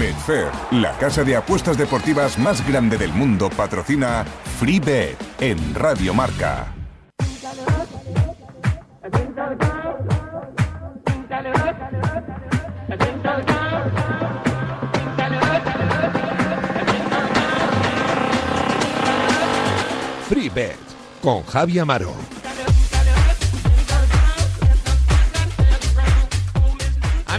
Betfair, la casa de apuestas deportivas más grande del mundo, patrocina FreeBet en Radio Marca. FreeBet con Javi Amaro.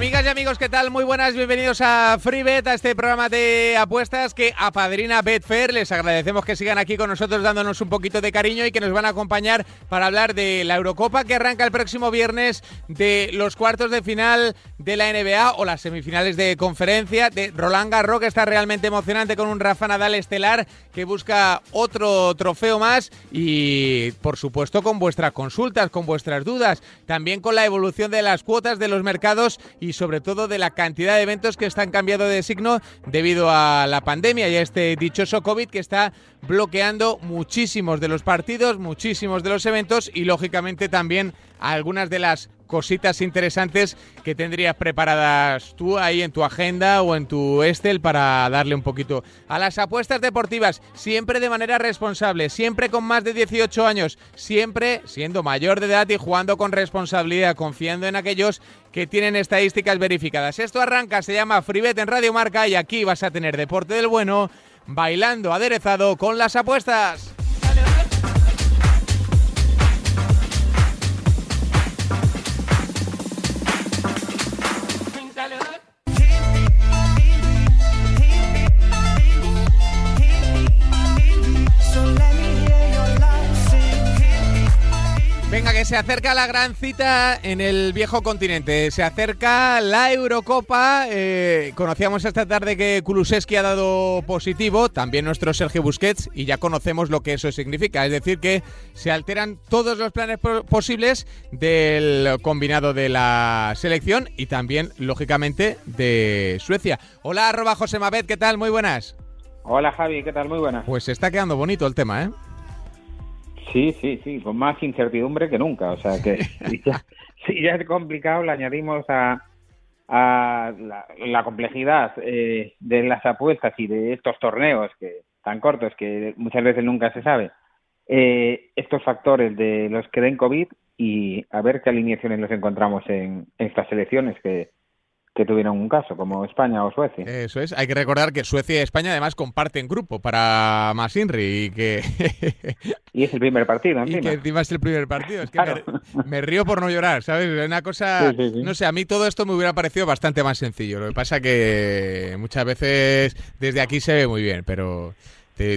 Amigas y amigos, ¿qué tal? Muy buenas, bienvenidos a FreeBet, a este programa de apuestas que apadrina Betfair. Les agradecemos que sigan aquí con nosotros dándonos un poquito de cariño y que nos van a acompañar para hablar de la Eurocopa que arranca el próximo viernes, de los cuartos de final de la NBA o las semifinales de conferencia, de Roland Garros, que está realmente emocionante con un Rafa Nadal estelar que busca otro trofeo más y, por supuesto, con vuestras consultas, con vuestras dudas, también con la evolución de las cuotas de los mercados y y sobre todo de la cantidad de eventos que están cambiando de signo debido a la pandemia y a este dichoso COVID que está bloqueando muchísimos de los partidos, muchísimos de los eventos y lógicamente también algunas de las cositas interesantes que tendrías preparadas tú ahí en tu agenda o en tu Excel para darle un poquito a las apuestas deportivas, siempre de manera responsable, siempre con más de 18 años, siempre siendo mayor de edad y jugando con responsabilidad, confiando en aquellos que tienen estadísticas verificadas. Esto arranca, se llama Freebet en Radio Marca y aquí vas a tener deporte del bueno, bailando aderezado con las apuestas. Venga, que se acerca la gran cita en el viejo continente. Se acerca la Eurocopa. Eh, conocíamos esta tarde que Kulusevski ha dado positivo, también nuestro Sergio Busquets, y ya conocemos lo que eso significa. Es decir, que se alteran todos los planes posibles del combinado de la selección y también, lógicamente, de Suecia. Hola, arroba José Mabet, ¿qué tal? Muy buenas. Hola, Javi, ¿qué tal? Muy buenas. Pues se está quedando bonito el tema, ¿eh? Sí, sí, sí, con más incertidumbre que nunca. O sea que si, ya, es complicado, le añadimos a, a la, complejidad eh, de las apuestas y de estos torneos que tan cortos que muchas veces nunca se sabe, eh, estos factores de los que den COVID y a ver qué alineaciones nos encontramos en estas elecciones que, que tuvieron un caso, como España o Suecia. Eso es. Hay que recordar que Suecia y España además comparten grupo para Masinri y que... y es el primer partido, encima. Y que encima es el primer partido. Es que me, río por no llorar, ¿sabes? Una cosa... No sé, a mí todo esto me hubiera parecido bastante más sencillo. Lo que pasa que muchas veces desde aquí se ve muy bien, pero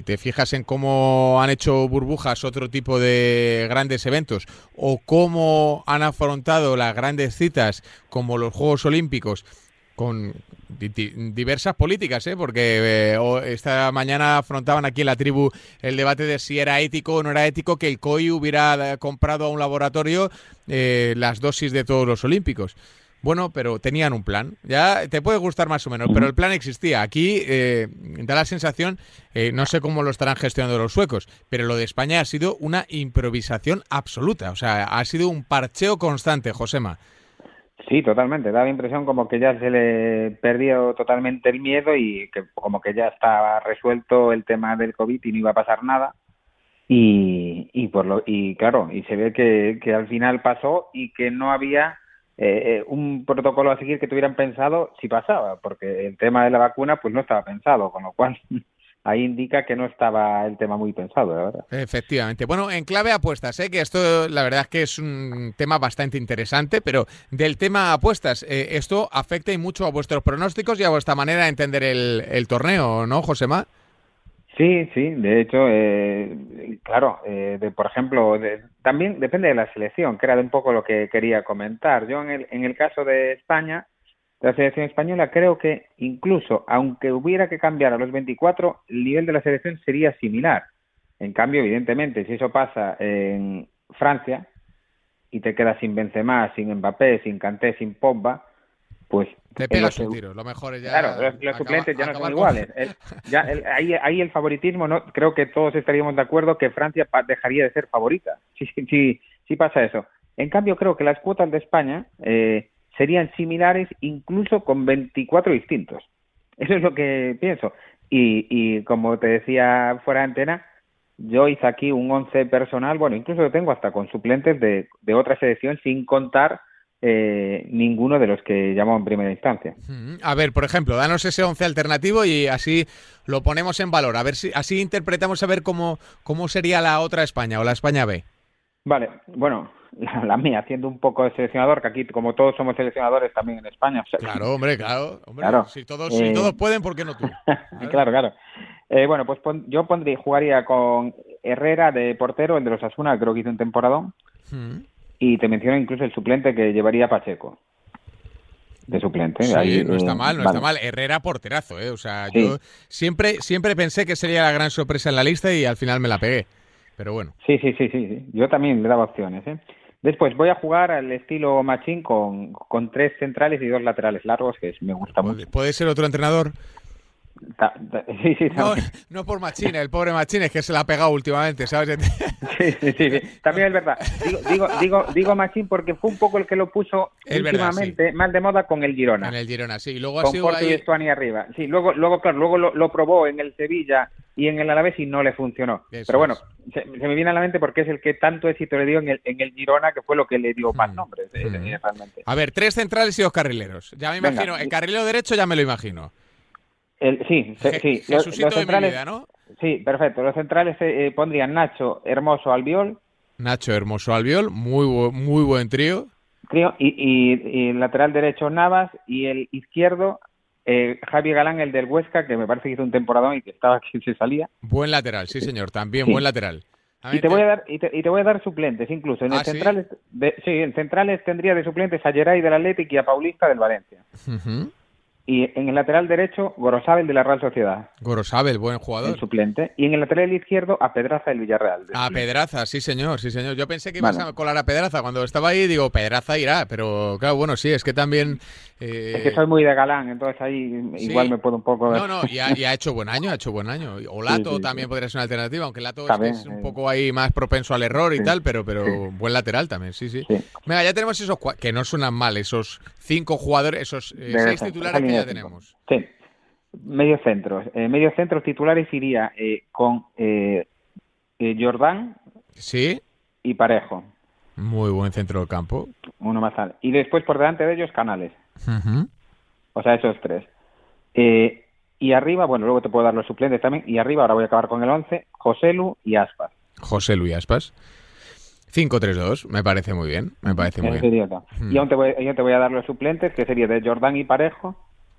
te, fijas en cómo han hecho burbujas otro tipo de grandes eventos o cómo han afrontado las grandes citas como los Juegos Olímpicos con diversas políticas, ¿eh? porque eh, esta mañana afrontaban aquí en la tribu el debate de si era ético o no era ético que el COI hubiera comprado a un laboratorio eh, las dosis de todos los olímpicos. Bueno, pero tenían un plan. Ya te puede gustar más o menos, pero el plan existía. Aquí eh, da la sensación, eh, no sé cómo lo estarán gestionando los suecos, pero lo de España ha sido una improvisación absoluta. O sea, ha sido un parcheo constante, Josema. Sí, totalmente. Da la impresión como que ya se le perdió totalmente el miedo y que como que ya estaba resuelto el tema del COVID y no iba a pasar nada. Y, y por lo y claro, y se ve que, que al final pasó y que no había eh, eh, un protocolo a seguir que tuvieran pensado si pasaba, porque el tema de la vacuna pues no estaba pensado, con lo cual ahí indica que no estaba el tema muy pensado, la verdad. Efectivamente. Bueno, en clave apuestas, ¿eh? que esto la verdad es que es un tema bastante interesante, pero del tema apuestas, eh, esto afecta y mucho a vuestros pronósticos y a vuestra manera de entender el, el torneo, ¿no, Josema? Sí, sí, de hecho, eh, claro, eh, de, por ejemplo, también depende de la selección, que era de un poco lo que quería comentar. Yo en el, en el caso de España, de la selección española, creo que incluso, aunque hubiera que cambiar a los 24, el nivel de la selección sería similar. En cambio, evidentemente, si eso pasa en Francia y te quedas sin Benzema, sin Mbappé, sin Kanté, sin Pogba, pues te pegas un tiro, lo mejor es ya. Claro, los, suplentes ya no son iguales. ya, ahí, ahí, el favoritismo, no creo que todos estaríamos de acuerdo que Francia dejaría de ser favorita. Sí, sí, sí, pasa eso. En cambio, creo que las cuotas de España eh, serían similares incluso con 24 distintos. Eso es lo que pienso. Y, y como te decía fuera de antena, yo hice aquí un once personal, bueno, incluso lo tengo hasta con suplentes de, de otra selección sin contar eh, ninguno de los que llamó en primera instancia. A ver, por ejemplo, danos ese once alternativo y así lo ponemos en valor. A ver si así interpretamos a ver cómo, cómo sería la otra España o la España B. Vale, bueno, la, mía, haciendo un poco de seleccionador, que aquí como todos somos seleccionadores también en España. claro, hombre, claro. Si, todos, si eh, todos pueden, ¿por qué no tú? claro, claro. Eh, bueno, pues yo pondría, jugaría con Herrera de portero, el de los Asuna, creo que hizo un temporadón. Mm. Y te menciono incluso el suplente que llevaría Pacheco. De suplente. Sí, no está mal, no está mal. Herrera porterazo, ¿eh? O sea, yo siempre, siempre pensé que sería la gran sorpresa en la lista y al final me la pegué. Pero bueno. Sí, sí, sí, sí. Yo también le daba opciones, ¿eh? Después voy a jugar al estilo Machín con, con tres centrales y dos laterales largos, que me gusta mucho. ¿Puede ser otro entrenador? sí, sí, no, no, por Machine, el pobre Machine es que se la ha pegado últimamente, ¿sabes? sí, sí, sí, también es verdad. Digo, digo, digo, digo Machín porque fue un poco el que lo puso últimamente mal de moda con el Girona. En el Girona, sí. Y luego con ha sido y arriba. Sí, luego, luego claro, luego lo, probó en el Sevilla y en el Alavés y no le funcionó. Pero bueno, se, me viene a la mente porque es el que tanto éxito le dio en el, en el Girona, que fue lo que le dio más mm. nombres, eh, mm. A ver, tres centrales y dos carrileros. Ya me imagino, el carrilero derecho ya me lo imagino sí, sí. los, centrales, ¿no? Sí, perfecto. Los centrales eh, pondrían Nacho, Hermoso, Albiol. Nacho, Hermoso, Albiol, muy, muy buen trío. Trío y, el lateral derecho Navas y el izquierdo eh, Javi Galán, el del Huesca, que me parece que hizo un temporadón y que estaba aquí se salía. Buen lateral, sí señor, también buen lateral. Y te, voy a dar, y te, voy a dar suplentes incluso. En el ¿Ah, centrales, ¿sí? en centrales tendría de suplentes a Geray del Atlético y a Paulista del Valencia. Y en el lateral derecho, Gorosabel de la Real Sociedad. Gorosabel, buen jugador. El suplente. Y en el lateral izquierdo, a Pedraza del Villarreal. A Pedraza, sí señor, sí señor. Yo pensé que ibas a colar a Pedraza. Cuando estaba ahí, digo, Pedraza irá. Pero claro, bueno, sí, es que también... Eh, es que soy muy de galán, entonces ahí igual me puedo un poco... No, no, y ha, hecho buen año, ha hecho buen año. O Lato también podría ser una alternativa, aunque Lato es, un poco ahí más propenso al error y tal, pero, pero buen lateral también, sí, sí. Venga, ya tenemos esos... Que no suenan mal, esos cinco jugadores, esos eh, seis titulares que ya tenemos. Sí, medio centro. Eh, medio centro titulares iría eh, con eh, eh, Jordán sí. y Parejo. Muy buen centro del campo. Uno más alto. Y después por delante de ellos Canales. O sea, esos tres. Eh, y arriba, bueno, luego te puedo dar los suplentes también. Y arriba, ahora voy a acabar con el 11, Lu y Aspas. Lu y Aspas. 5-3-2, me parece muy bien, me parece muy bien. Y aún te voy, yo te voy a dar los suplentes, que sería de Jordán y Parejo,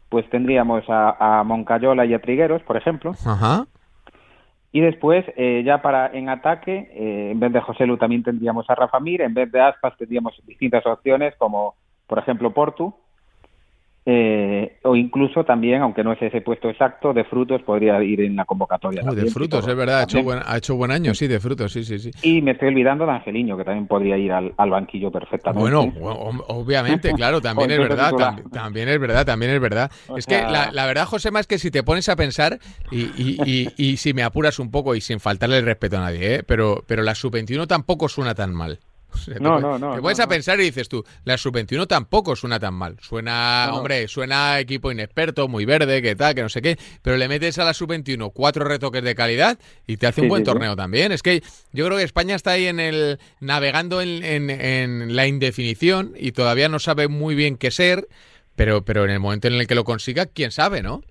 pues tendríamos a, Moncayola y a Trigueros, por ejemplo. Ajá. Y después, eh, ya para en ataque, eh, en vez de José Lu también tendríamos a Rafa Mir, en vez de Aspas tendríamos distintas opciones como, por ejemplo, Portu, eh, o incluso también, aunque no es ese puesto exacto, de frutos podría ir en la convocatoria. de frutos, es verdad, ha hecho, buen, ha hecho buen año, sí, de frutos, sí, sí, sí. Y me estoy olvidando de Angeliño, que también podría ir al, banquillo perfectamente. Bueno, obviamente, claro, también es verdad, también es verdad, también es verdad. es que la, la, verdad, José, es que si te pones a pensar, y, y, y, si me apuras un poco y sin faltarle el respeto a nadie, ¿eh? pero, pero la sub-21 tampoco suena tan mal no, no, no. Te puedes a pensar y dices tú, la sub-21 tampoco suena tan mal. Suena, hombre, suena equipo inexperto, muy verde, que tal, que no sé qué, pero le metes a la sub-21 cuatro retoques de calidad y te hace un buen torneo también. Es que yo creo que España está ahí en el navegando en, en, la indefinición y todavía no sabe muy bien qué ser, pero, pero en el momento en el que lo consiga, quién sabe, ¿no?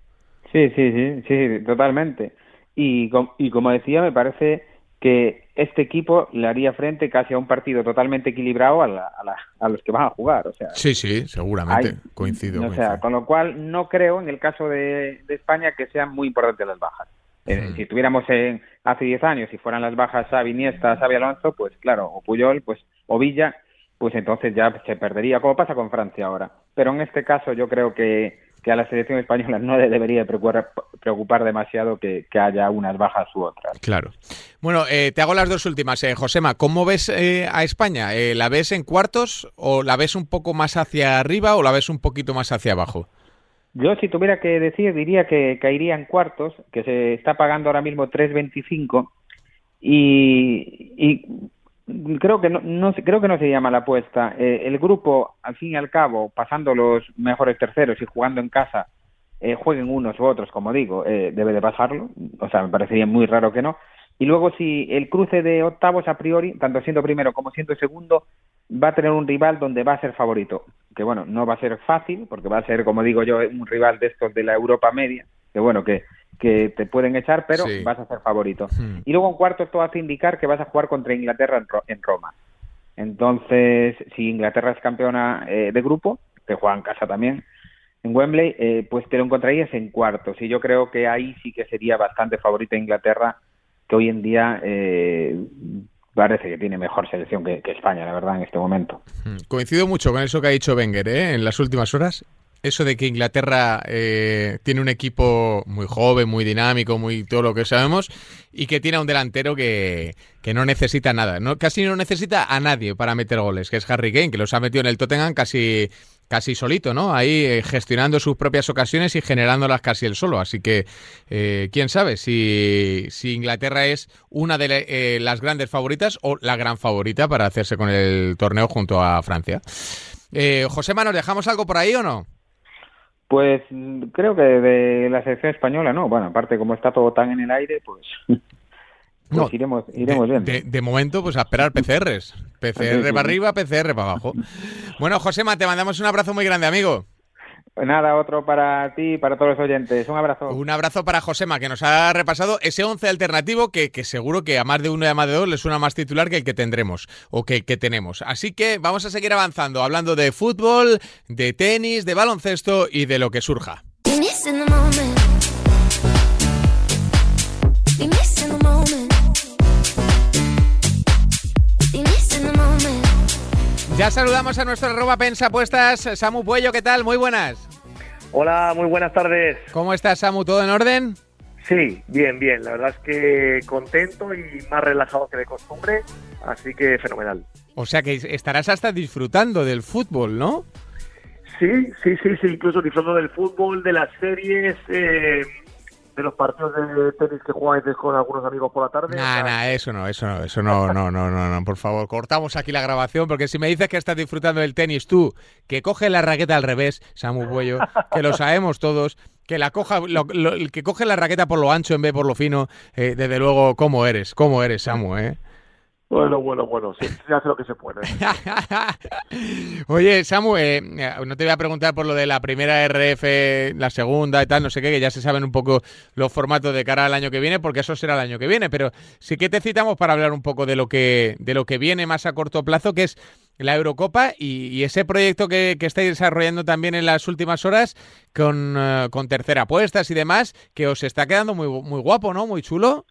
Sí, sí, sí, sí, totalmente. Y, y como decía, me parece que este equipo le haría frente casi a un partido totalmente equilibrado a, a, los que van a jugar. O sea, sí, sí, seguramente, coincido, sea, con lo cual no creo en el caso de, España que sean muy importantes las bajas. Eh, si tuviéramos en, hace 10 años, si fueran las bajas a Iniesta, Xavi Alonso, pues claro, o Puyol, pues o Villa, pues entonces ya se perdería, como pasa con Francia ahora. Pero en este caso yo creo que que a la selección española no le debería preocupar, preocupar demasiado que, haya unas bajas u otras. Claro. Bueno, eh, te hago las dos últimas. Eh, Josema, ¿cómo ves eh, a España? Eh, ¿La ves en cuartos o la ves un poco más hacia arriba o la ves un poquito más hacia abajo? Yo, si tuviera que decir, diría que caería en cuartos, que se está pagando ahora mismo 3.25 y, y creo que no, no, creo que no se llama la apuesta. Eh, el grupo, al fin y al cabo, pasando los mejores terceros y jugando en casa, eh, jueguen unos u otros, como digo, eh, debe de pasarlo, o sea, me parecería muy raro que no. Y luego si el cruce de octavos a priori, tanto siendo primero como siendo segundo, va a tener un rival donde va a ser favorito, que bueno, no va a ser fácil, porque va a ser, como digo yo, un rival de estos de la Europa media, que bueno, que, que te pueden echar, pero vas a ser favorito. Hmm. Y luego en cuarto todo hace indicar que vas a jugar contra Inglaterra en, Roma. Entonces, si Inglaterra es campeona eh, de grupo, que juega en casa también, en Wembley, eh, pues te lo encontrarías en cuartos. Y yo creo que ahí sí que sería bastante favorita Inglaterra, que hoy en día eh, parece que tiene mejor selección que, España, la verdad, en este momento. Hmm. Coincido mucho con eso que ha dicho Wenger ¿eh? en las últimas horas. Eso de que Inglaterra eh, tiene un equipo muy joven, muy dinámico, muy todo lo que sabemos, y que tiene un delantero que, que no necesita nada. No, casi no necesita a nadie para meter goles, que es Harry Kane, que los ha metido en el Tottenham casi casi solito, ¿no? Ahí eh, gestionando sus propias ocasiones y generándolas casi él solo. Así que, eh, quién sabe si, si, Inglaterra es una de eh, las grandes favoritas o la gran favorita para hacerse con el torneo junto a Francia. José Manos, ¿dejamos algo por ahí o no? Pues creo que de la selección española, no. Bueno, aparte, como está todo tan en el aire, pues pues iremos, iremos de, De, momento, pues a esperar PCRs. PCR para arriba, PCR para abajo. Bueno, Josema, te mandamos un abrazo muy grande, amigo. Pues nada, otro para ti y para todos los oyentes. Un abrazo. Un abrazo para Josema, que nos ha repasado ese 11 alternativo que, seguro que a más de uno y a más de dos le suena más titular que el que tendremos o que, que tenemos. Así que vamos a seguir avanzando, hablando de fútbol, de tenis, de baloncesto y de lo que surja. Ya saludamos a nuestro arroba pensapuestas, Samu Puello, ¿qué tal? Muy buenas. Hola, muy buenas tardes. ¿Cómo estás, Samu? ¿Todo en orden? Sí, bien, bien. La verdad es que contento y más relajado que de costumbre, así que fenomenal. O sea que estarás hasta disfrutando del fútbol, ¿no? Sí, sí, sí, sí, incluso disfruto del fútbol, de las series, eh, de los partidos de tenis que jugáis con algunos amigos por la tarde. Nah, nah, eso no, eso no, eso no, no, no, no, no, por favor, cortamos aquí la grabación porque si me dices que estás disfrutando del tenis tú, que coge la raqueta al revés, Samu Buello, que lo sabemos todos, que la coja, lo, que coge la raqueta por lo ancho en vez de por lo fino, eh, desde luego, ¿cómo eres? ¿Cómo eres, Samu, eh? Bueno, bueno, bueno, sí, se hace lo que se puede. Oye, Samu, eh, no te voy a preguntar por lo de la primera RF, la segunda y tal, no sé qué, que ya se saben un poco los formatos de cara al año que viene, porque eso será el año que viene, pero sí que te citamos para hablar un poco de lo que, de lo que viene más a corto plazo, que es la Eurocopa y, ese proyecto que, que, estáis desarrollando también en las últimas horas con, uh, con tercera apuestas y demás, que os está quedando muy, muy guapo, ¿no? Muy chulo.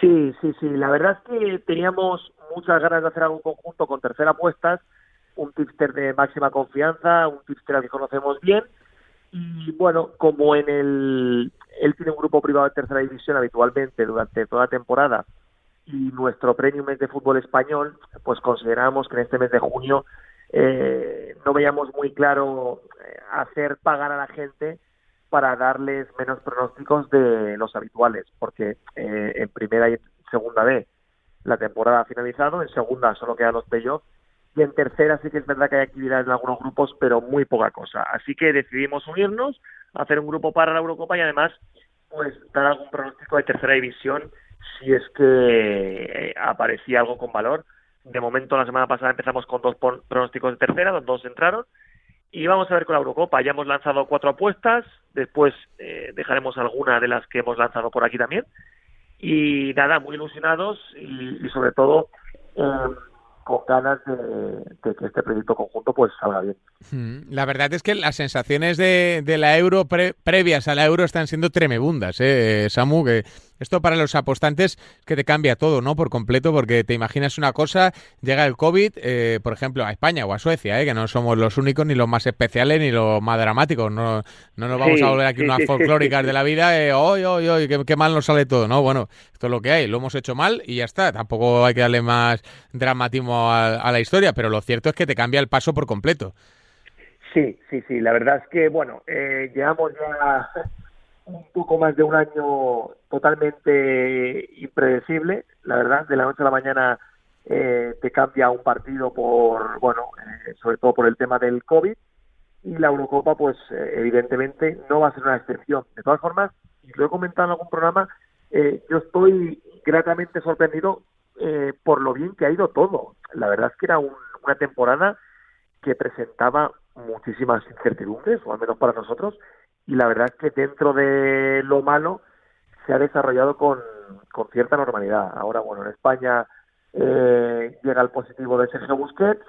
Sí, sí, sí. La verdad es que teníamos muchas ganas de hacer algo conjunto con Tercera Apuestas, un tipster de máxima confianza, un tipster al que conocemos bien. Y bueno, como en el. Él tiene un grupo privado de tercera división habitualmente durante toda la temporada y nuestro premium es de fútbol español, pues consideramos que en este mes de junio eh, no veíamos muy claro eh, hacer pagar a la gente para darles menos pronósticos de los habituales, porque eh, en primera y segunda B la temporada ha finalizado, en segunda solo quedan los playoffs y en tercera sí que es verdad que hay actividad en algunos grupos, pero muy poca cosa. Así que decidimos unirnos, hacer un grupo para la Eurocopa y además pues dar algún pronóstico de tercera división si es que eh, aparecía algo con valor. De momento, la semana pasada empezamos con dos pronósticos de tercera, los dos entraron y vamos a ver con la Eurocopa. Ya hemos lanzado cuatro apuestas, después eh, dejaremos alguna de las que hemos lanzado por aquí también. Y nada, muy ilusionados y, sobre todo eh, con ganas de, que este proyecto conjunto pues salga bien. Hmm. La verdad es que las sensaciones de, la euro previas a la euro están siendo tremebundas, ¿eh, Samu, que esto para los apostantes que te cambia todo, ¿no? Por completo, porque te imaginas una cosa, llega el COVID, eh, por ejemplo, a España o a Suecia, ¿eh? que no somos los únicos, ni los más especiales, ni los más dramáticos. No, no nos vamos a volver aquí unas folclóricas de la vida, eh, hoy, hoy, hoy, qué, mal nos sale todo, ¿no? Bueno, esto es lo que hay, lo hemos hecho mal y ya está. Tampoco hay que darle más dramatismo a la historia, pero lo cierto es que te cambia el paso por completo. Sí, sí, sí. La verdad es que, bueno, eh, llevamos ya un poco más de un año totalmente impredecible, la verdad. De la noche a la mañana eh, te cambia un partido por, bueno, eh, sobre todo por el tema del COVID. y la Eurocopa, pues eh, evidentemente no va a ser una excepción. De todas formas, y lo he comentado en algún programa, eh, yo estoy gratamente sorprendido eh, por lo bien que ha ido todo. La verdad es que era una temporada que presentaba muchísimas incertidumbres, o al menos para nosotros, y la verdad es que dentro de lo malo se ha desarrollado con, con cierta normalidad. Ahora, bueno, en España eh, llega el positivo de Sergio Busquets,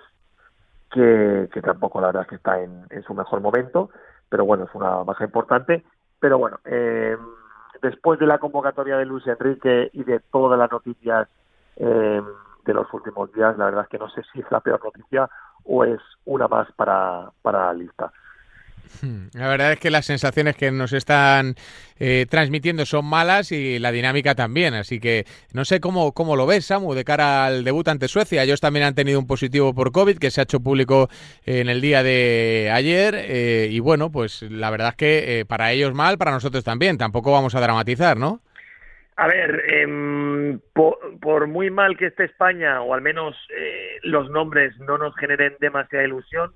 que, tampoco la verdad es que está en, en, su mejor momento, pero bueno, es una baja importante. Pero bueno, eh, después de la convocatoria de Luis Enrique y de todas las noticias eh, de los últimos días, la verdad es que no sé si es la peor noticia o es una más para, para la lista. La verdad es que las sensaciones que nos están eh, transmitiendo son malas y la dinámica también, así que no sé cómo, cómo lo ves, Samu, de cara al debut ante Suecia. Ellos también han tenido un positivo por COVID que se ha hecho público en el día de ayer eh, y bueno, pues la verdad es que eh, para ellos mal, para nosotros también. Tampoco vamos a dramatizar, ¿no? A ver, eh, por, por, muy mal que esté España, o al menos eh, los nombres no nos generen demasiada ilusión,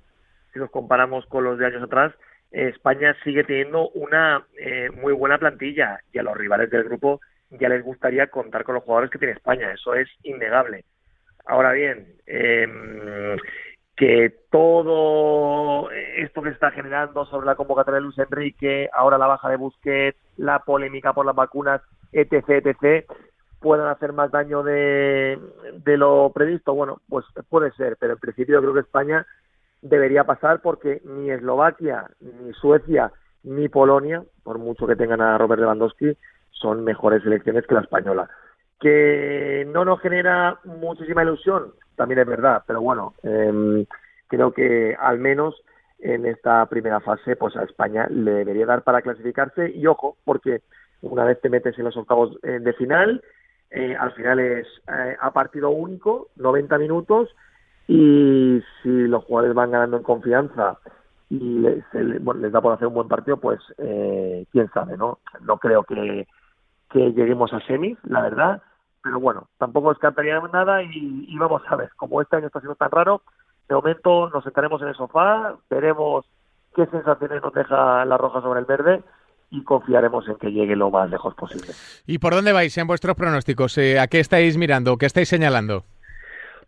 si los comparamos con los de años atrás, España sigue teniendo una eh, muy buena plantilla y a los rivales del grupo ya les gustaría contar con los jugadores que tiene España, eso es innegable. Ahora bien, eh, que todo esto que está generando sobre la convocatoria de Luis Enrique, ahora la baja de Busquets, la polémica por las vacunas, etc., etc., puedan hacer más daño de, de lo previsto, bueno, pues puede ser, pero en principio creo que España debería pasar porque ni Eslovaquia, ni Suecia, ni Polonia, por mucho que tengan a Robert Lewandowski, son mejores selecciones que la española. Que no nos genera muchísima ilusión, también es verdad, pero bueno, eh, creo que al menos en esta primera fase, pues a España le debería dar para clasificarse y ojo, porque una vez te metes en los octavos eh, de final, eh, al final es eh, a partido único, 90 minutos, y si los jugadores van ganando en confianza y les, bueno, les da por hacer un buen partido, pues eh, quién sabe, ¿no? No creo que, lleguemos a semis, la verdad, pero bueno, tampoco descartaría nada y, y vamos a ver, como este año está siendo tan raro, de momento nos sentaremos en el sofá, veremos qué sensaciones nos deja la roja sobre el verde y confiaremos en que llegue lo más lejos posible. ¿Y por dónde vais en vuestros pronósticos? Eh, ¿A qué estáis mirando? ¿Qué estáis señalando?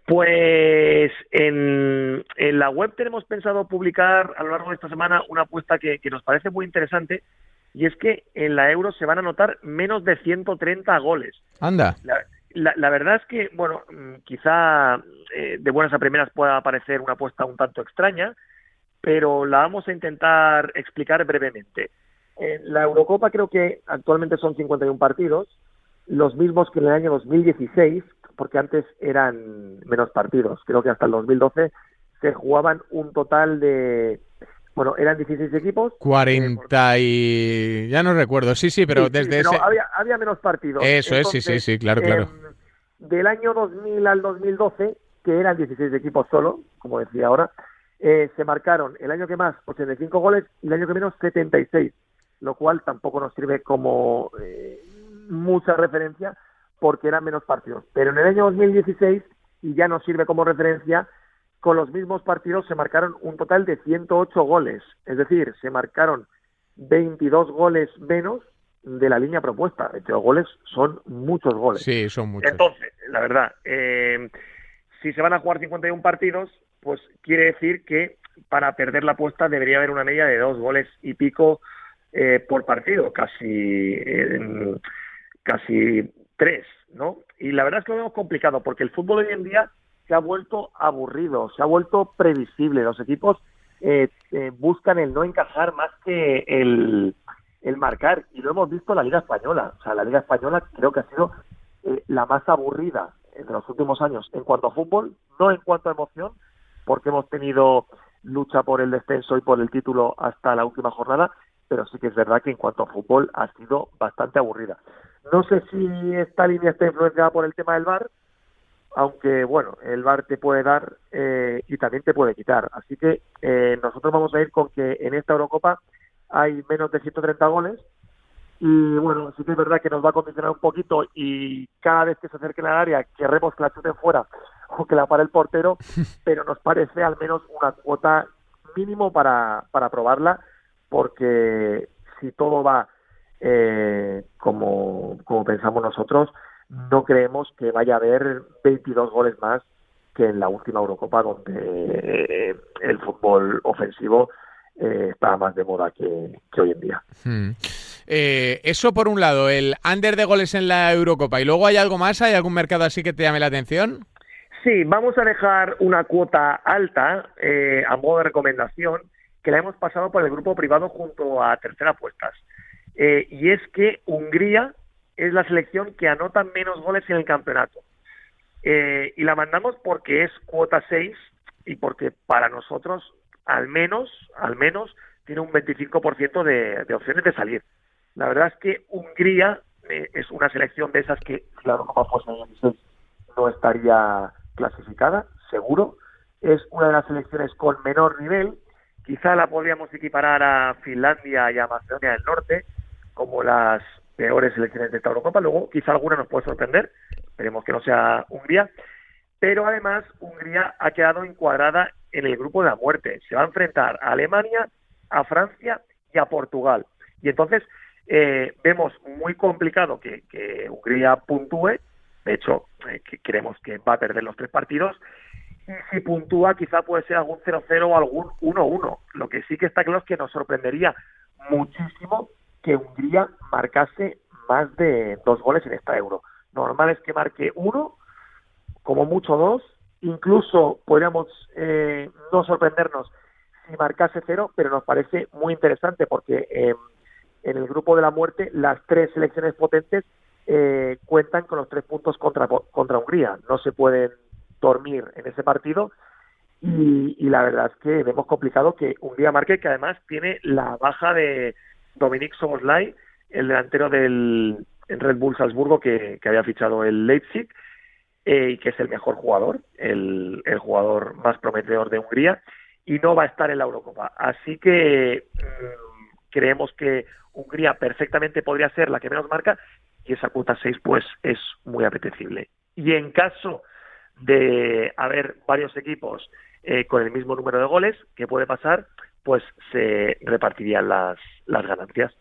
Pues en, en, la web tenemos pensado publicar a lo largo de esta semana una apuesta que, que, nos parece muy interesante y es que en la Euro se van a anotar menos de 130 goles. Anda. La, la, la verdad es que, bueno, mm, quizá eh, de buenas a primeras pueda parecer una apuesta un tanto extraña, pero la vamos a intentar explicar brevemente. En la Eurocopa creo que actualmente son 51 partidos, los mismos que en el año 2016, porque antes eran menos partidos. Creo que hasta el 2012 se jugaban un total de bueno, eran 16 equipos. 40 y... ya no recuerdo, sí, sí, pero sí, desde sí, ese... había, había, menos partidos. Eso Entonces, es, sí, sí, sí, claro, claro. Eh, del año 2000 al 2012, que eran 16 equipos solo, como decía ahora, eh, se marcaron el año que más 85 goles y el año que menos 76, lo cual tampoco nos sirve como eh, mucha referencia porque eran menos partidos. Pero en el año 2016, y ya nos sirve como referencia, con los mismos partidos se marcaron un total de 108 goles. Es decir, se marcaron 22 goles menos de la línea propuesta. De hecho, goles son muchos goles. Sí, son muchos. Entonces, la verdad, eh, si se van a jugar 51 partidos, pues quiere decir que para perder la apuesta debería haber una media de dos goles y pico eh, por partido, casi, eh, casi tres, ¿no? Y la verdad es que lo vemos complicado porque el fútbol hoy en día se ha vuelto aburrido, se ha vuelto previsible. Los equipos eh, eh, buscan el no encajar más que el, el, marcar. Y lo hemos visto en la Liga Española. O sea, la Liga Española creo que ha sido eh, la más aburrida de los últimos años en cuanto a fútbol, no en cuanto a emoción, porque hemos tenido lucha por el descenso y por el título hasta la última jornada, pero sí que es verdad que en cuanto a fútbol ha sido bastante aburrida. No sé si esta línea está influenciada por el tema del VAR, aunque bueno, el VAR te puede dar eh, y también te puede quitar. Así que eh, nosotros vamos a ir con que en esta Eurocopa hay menos de 130 goles y bueno, sí que es verdad que nos va a condicionar un poquito y cada vez que se acerque al área querremos que la chuten fuera o que la pare el portero, pero nos parece al menos una cuota mínimo para, para probarla, porque si todo va eh, como, como pensamos nosotros, no creemos que vaya a haber 22 goles más que en la última Eurocopa, donde eh, el fútbol ofensivo eh, está más de moda que, hoy en día. Hmm. Eh, eso por un lado, el under de goles en la Eurocopa. ¿Y luego hay algo más? ¿Hay algún mercado así que te llame la atención? Sí, vamos a dejar una cuota alta a modo de recomendación que la hemos pasado por el grupo privado junto a Tercera Apuestas. Y es que Hungría es la selección que anota menos goles en el campeonato. Eh, y la mandamos porque es cuota 6 y porque para nosotros al menos, al menos, tiene un 25% de, de opciones de salir. La verdad es que Hungría eh, es una selección de esas que, claro, como fuese no estaría clasificada, seguro. Es una de las selecciones con menor nivel. Quizá la podríamos equiparar a Finlandia y a Macedonia del Norte, como las peores selecciones de esta Eurocopa. Luego, quizá alguna nos puede sorprender. Esperemos que no sea Hungría. Pero además, Hungría ha quedado encuadrada en el grupo de la muerte. Se va a enfrentar a Alemania, a Francia y a Portugal. Y entonces eh, vemos muy complicado que, Hungría puntúe. De hecho, eh, creemos que va a perder los tres partidos. Y si puntúa, quizá puede ser algún 0-0 o algún 1-1. Lo que sí que está claro es que nos sorprendería muchísimo que Hungría marcase más de dos goles en esta euro. Normal es que marque uno, como mucho dos, incluso podríamos eh, no sorprendernos si marcase cero, pero nos parece muy interesante porque em, en el grupo de la muerte las tres selecciones potentes eh, cuentan con los tres puntos contra, contra Hungría. No se pueden dormir en ese partido y, y, la verdad es que vemos complicado que Hungría marque, que además tiene la baja de Dominic Soboslai, el delantero del Red Bull Salzburgo que, había fichado el Leipzig eh, y que es el mejor jugador, el, jugador más prometedor de Hungría y no va a estar en la Eurocopa. Así que mm, creemos que Hungría perfectamente podría ser la que menos marca y esa cuota 6 pues es muy apetecible. Y en caso de haber varios equipos eh, con el mismo número de goles, ¿qué puede pasar? Pues se repartirían las, las ganancias.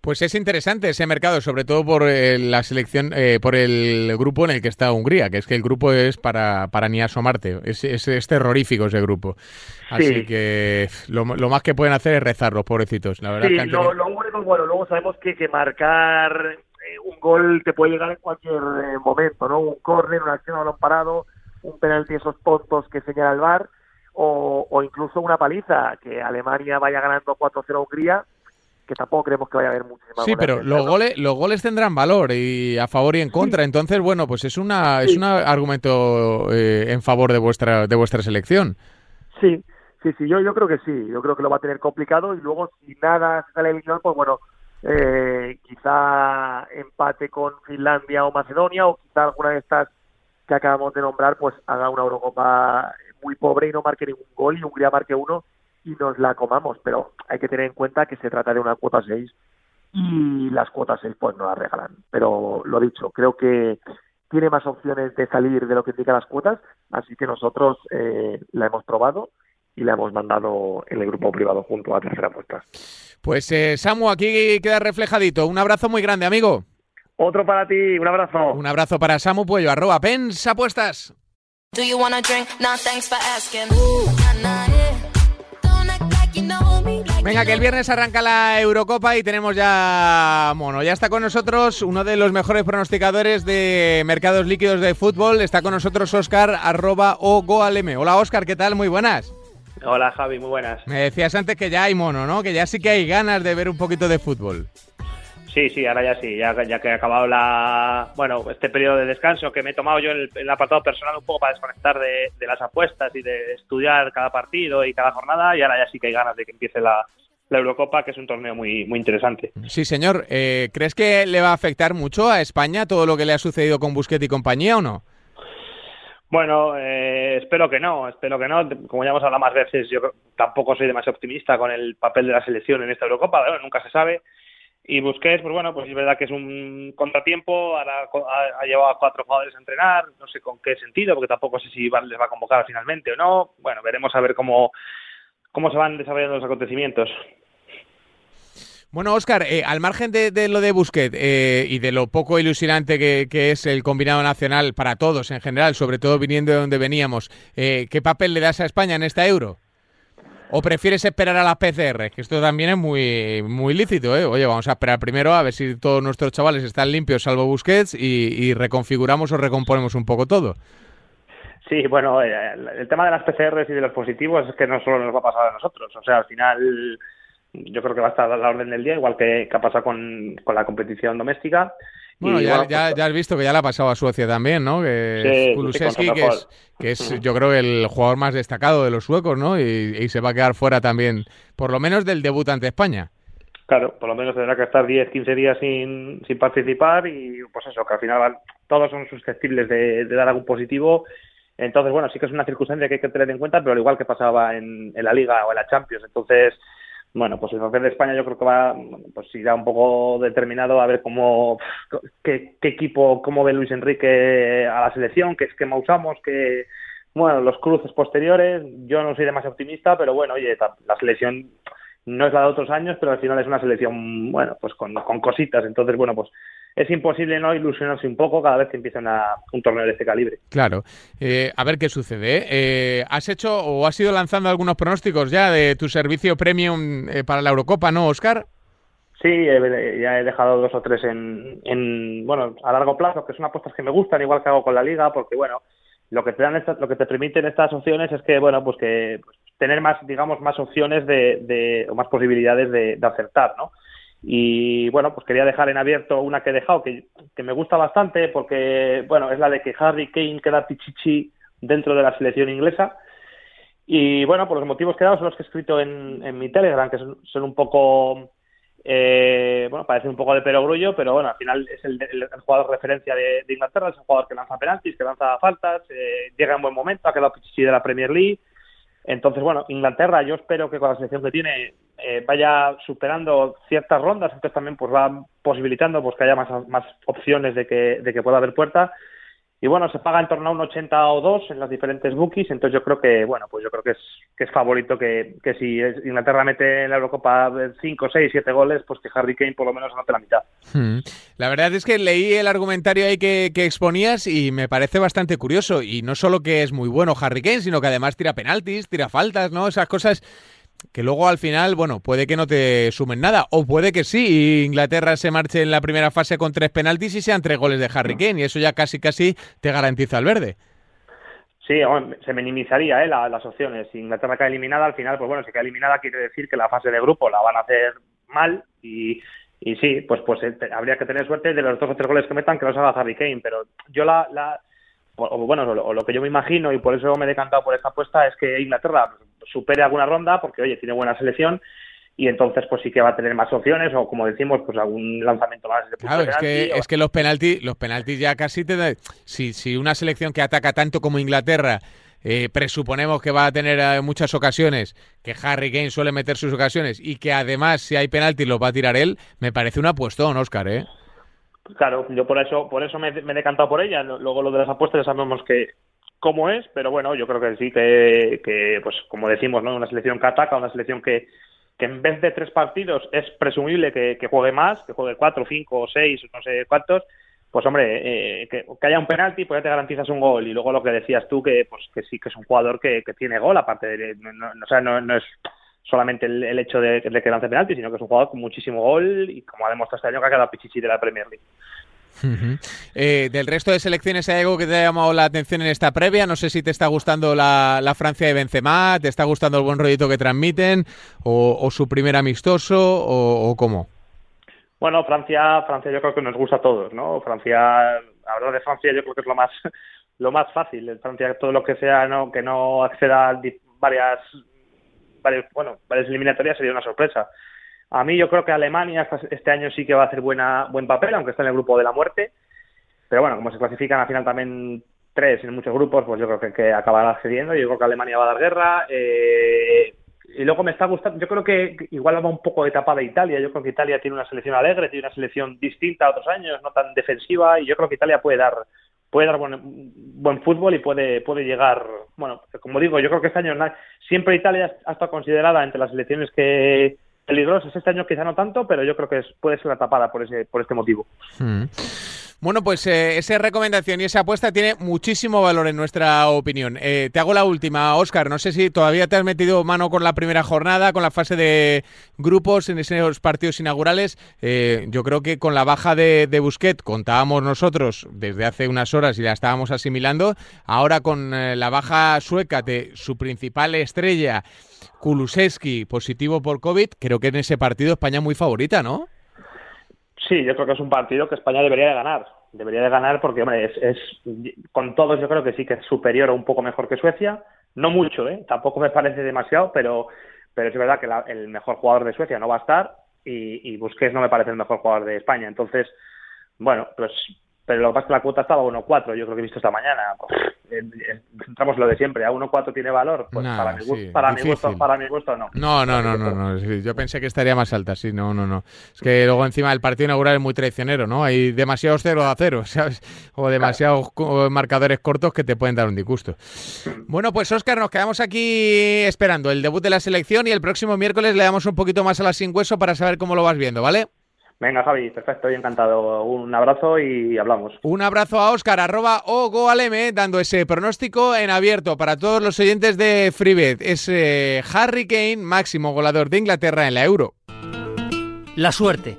Pues es interesante ese mercado, sobre todo por eh, la selección, eh, por el grupo en el que está Hungría, que es que el grupo es para, para ni asomarte. Es, es, terrorífico ese grupo. Así que lo, más que pueden hacer es rezar los pobrecitos. La verdad sí, lo, único, bueno, luego sabemos que, que marcar eh, un gol te puede llegar en cualquier momento, ¿no? Un córner, una acción a balón parado, un penalti, esos puntos que señala el VAR, o, o incluso una paliza, que Alemania vaya ganando 4-0 a Hungría que tampoco creemos que vaya a haber muchísimas Sí, pero los goles, los goles tendrán valor y a favor y en contra. Entonces, bueno, pues es una es un argumento eh, en favor de vuestra de vuestra selección. Sí, sí, sí. Yo yo creo que sí. Yo creo que lo va a tener complicado y luego si nada se sale eliminado, pues bueno, eh, quizá empate con Finlandia o Macedonia o quizá alguna de estas que acabamos de nombrar, pues haga una Eurocopa muy pobre y no marque ningún gol y Hungría marque uno y nos la comamos, pero hay que tener en cuenta que se trata de una cuota 6 y las cuotas 6 pues no las regalan. Pero lo dicho, creo que tiene más opciones de salir de lo que indican las cuotas, así que nosotros eh, la hemos probado y la hemos mandado en el grupo privado junto a Tercera Apuesta. Pues eh, Samu, aquí queda reflejadito. Un abrazo muy grande, amigo. Otro para ti, un abrazo. Un abrazo para Samu Puello, arroba pensapuestas. Venga, que el viernes arranca la Eurocopa y tenemos ya, bueno, ya está con nosotros uno de los mejores pronosticadores de mercados líquidos de fútbol. Está con nosotros Oscar, arroba o goalm. Hola Oscar, ¿qué tal? Muy buenas. Hola Javi, muy buenas. Me decías antes que ya hay mono, ¿no? Que ya sí que hay ganas de ver un poquito de fútbol. Sí, sí, ahora ya sí, ya, ya que he acabado la, bueno, este periodo de descanso que me he tomado yo en el, apartado personal un poco para desconectar de, las apuestas y de estudiar cada partido y cada jornada, y ahora ya sí que hay ganas de que empiece la, Eurocopa, que es un torneo muy, muy interesante. Sí, señor. Eh, ¿Crees que le va a afectar mucho a España todo lo que le ha sucedido con Busquets y compañía o no? Bueno, eh, espero que no, espero que no. Como ya hemos hablado más veces, yo tampoco soy demasiado optimista con el papel de la selección en esta Eurocopa, nunca se sabe. Y Busquets, pues bueno, pues es verdad que es un contratiempo, ahora ha, llevado a cuatro jugadores a entrenar, no sé con qué sentido, porque tampoco sé si les va a convocar finalmente o no. Bueno, veremos a ver cómo, cómo se van desarrollando los acontecimientos. Bueno, Oscar, eh, al margen de, lo de Busquets eh, y de lo poco ilusionante que, es el combinado nacional para todos en general, sobre todo viniendo de donde veníamos, eh, ¿qué papel le das a España en esta Euro? ¿O prefieres esperar a las PCR? Que esto también es muy, muy lícito, ¿eh? Oye, vamos a esperar primero a ver si todos nuestros chavales están limpios, salvo Busquets, y, reconfiguramos o recomponemos un poco todo. Sí, bueno, el tema de las PCRs y de los positivos es que no solo nos va a pasar a nosotros. O sea, al final yo creo que va a estar a la orden del día, igual que, ha pasado con, la competición doméstica. Bueno, ya, ya, pues, has visto que ya le ha pasado a Suecia también, ¿no? Que Kulusevski, que es, que es yo creo el jugador más destacado de los suecos, ¿no? Y, se va a quedar fuera también, por lo menos del debut ante España. Claro, por lo menos tendrá que estar 10, 15 días sin, sin participar y pues eso, que al final todos son susceptibles de, dar algún positivo. Entonces, bueno, sí que es una circunstancia que hay que tener en cuenta, pero al igual que pasaba en, en la Liga o en la Champions. Entonces, bueno, pues el papel de España yo creo que va, pues irá un poco determinado a ver cómo, qué, equipo, cómo ve Luis Enrique a la selección, qué esquema usamos, que, bueno, los cruces posteriores, yo no soy demasiado optimista, pero bueno, oye, la selección no es la de otros años, pero al final es una selección, bueno, pues con, con cositas, entonces, bueno, pues es imposible no ilusionarse un poco cada vez que empiezan a, un torneo de este calibre. Claro. Eh, a ver qué sucede. ¿eh? ¿Has hecho o has ido lanzando algunos pronósticos ya de tu servicio premium eh, para la Eurocopa, no, Oscar? Sí, ya he dejado dos o tres en, bueno, a largo plazo, que son apuestas que me gustan, igual que hago con la liga, porque bueno, lo que te dan lo que te permiten estas opciones es que bueno, pues que pues, tener más, digamos, más opciones de, de o más posibilidades de, de acertar, ¿no? Y bueno, pues quería dejar en abierto una que he dejado que, me gusta bastante porque, bueno, es la de que Harry Kane queda pichichi dentro de la selección inglesa. Y bueno, por los motivos que he dado son los que he escrito en, en mi Telegram, que son, un poco, eh, bueno, parece un poco de perogrullo, pero bueno, al final es el, jugador referencia de, Inglaterra, es un jugador que lanza penaltis, que lanza faltas, eh, llega en buen momento, ha quedado pichichi de la Premier League. Entonces, bueno, Inglaterra, yo espero que con la selección que tiene eh, vaya superando ciertas rondas, entonces también pues va posibilitando pues que haya más, más opciones de que, de que pueda haber puerta. Y bueno, se paga en torno a un 80 o 2 en las diferentes bookies, entonces yo creo que, bueno, pues yo creo que es, que es favorito que, que si Inglaterra mete en la Eurocopa 5, 6, 7 goles, pues que Harry Kane por lo menos anote la mitad. Hmm. La verdad es que leí el argumentario ahí que, que, exponías y me parece bastante curioso. Y no solo que es muy bueno Harry Kane, sino que además tira penaltis, tira faltas, ¿no? Esas cosas que luego al final, bueno, puede que no te sumen nada, o puede que sí, Inglaterra se marche en la primera fase con tres penaltis y sean tres goles de Harry Kane, y eso ya casi casi te garantiza el verde. Sí, se minimizaría ¿eh? las opciones. Si Inglaterra cae eliminada, al final, pues bueno, si cae eliminada quiere decir que la fase de grupo la van a hacer mal y, y sí, pues pues eh, habría que tener suerte de los dos o tres goles que metan que los haga Harry Kane, pero yo la, la o, bueno, o lo que yo me imagino y por eso me he decantado por esta apuesta es que Inglaterra supere alguna ronda porque, oye, tiene buena selección y entonces pues sí que va a tener más opciones o como decimos pues algún lanzamiento más claro es que es que los penaltis los penaltis ya casi te da, si si una selección que ataca tanto como Inglaterra eh, presuponemos que va a tener eh, muchas ocasiones que Harry Kane suele meter sus ocasiones y que además si hay penaltis los va a tirar él me parece un apuestón Oscar eh claro yo por eso por eso me, me he decantado por ella. Luego lo de las apuestas ya sabemos que cómo es, pero bueno, yo creo que sí que, que pues como decimos, ¿no? Una selección que ataca, una selección que, que en vez de tres partidos es presumible que, juegue más, que juegue cuatro, cinco o seis, no sé cuántos, pues hombre, eh, que, haya un penalti, pues ya te garantizas un gol. Y luego lo que decías tú, que pues que sí que es un jugador que, que tiene gol, aparte de, no, o sea, no, no es solamente el, hecho de, que lance penalti, sino que es un jugador con muchísimo gol y como ha demostrado este año que ha quedado pichichi de la Premier League. Eh, del resto de selecciones, ¿hay algo que te ha llamado la atención en esta previa? No sé si te está gustando la, Francia de Benzema, ¿te está gustando el buen rollito que transmiten? ¿O, su primer amistoso? O, cómo? Bueno, Francia, Francia yo creo que nos gusta a todos, ¿no? Francia, hablar de Francia yo creo que es lo más, lo más fácil. Francia, todo lo que sea no, que no acceda a varias, bueno, varias eliminatorias sería una sorpresa. A mí yo creo que Alemania este año sí que va a hacer buena, buen papel, aunque está en el grupo de la muerte. Pero bueno, como se clasifican al final también tres en muchos grupos, pues yo creo que, que acabará accediendo. Yo creo que Alemania va a dar guerra. Eh, y luego me está gustando, yo creo que igual va un poco de etapa Italia. Yo creo que Italia tiene una selección alegre, tiene una selección distinta a otros años, no tan defensiva. Y yo creo que Italia puede dar puede dar buen, buen fútbol y puede, puede llegar, bueno, como digo, yo creo que este año siempre Italia ha estado considerada entre las selecciones que peligrosas. Este año quizá no tanto, pero yo creo que puede ser la tapada por, ese, por este motivo. Hmm. Bueno, pues eh, esa recomendación y esa apuesta tiene muchísimo valor en nuestra opinión. Eh, te hago la última, Oscar. No sé si todavía te has metido mano con la primera jornada, con la fase de grupos en esos partidos inaugurales. Eh, yo creo que con la baja de, de Busquets contábamos nosotros desde hace unas horas y la estábamos asimilando. Ahora con la baja sueca de su principal estrella, Kulusevski, positivo por COVID, creo que en ese partido España muy favorita, ¿no? Sí, yo creo que es un partido que España debería de ganar. Debería de ganar porque, hombre, es, con todos yo creo que sí que es superior o un poco mejor que Suecia. No mucho, ¿eh? Tampoco me parece demasiado, pero, pero es verdad que el mejor jugador de Suecia no va a estar y, y Busquets no me parece el mejor jugador de España. Entonces, bueno, pues pero lo que pasa es que la cuota estaba a 1.4, yo creo que he visto esta mañana. entramos lo de siempre, a 1.4 tiene valor, pues para, mi, gusto, para, mi, gusto, para mi gusto no. No, no, no, no, no, yo pensé que estaría más alta, sí, no, no, no. Es que luego encima el partido inaugural es muy traicionero, ¿no? Hay demasiados 0 a 0, ¿sabes? O demasiados marcadores cortos que te pueden dar un disgusto. Bueno, pues Óscar, nos quedamos aquí esperando el debut de la selección y el próximo miércoles le damos un poquito más a la sin hueso para saber cómo lo vas viendo, ¿vale? Venga, Javi, perfecto, y encantado. Un abrazo y hablamos. Un abrazo a Oscar, arroba Ogoaleme, dando ese pronóstico en abierto para todos los oyentes de Freebet. Es eh, Harry Kane, máximo goleador de Inglaterra en la Euro. La suerte,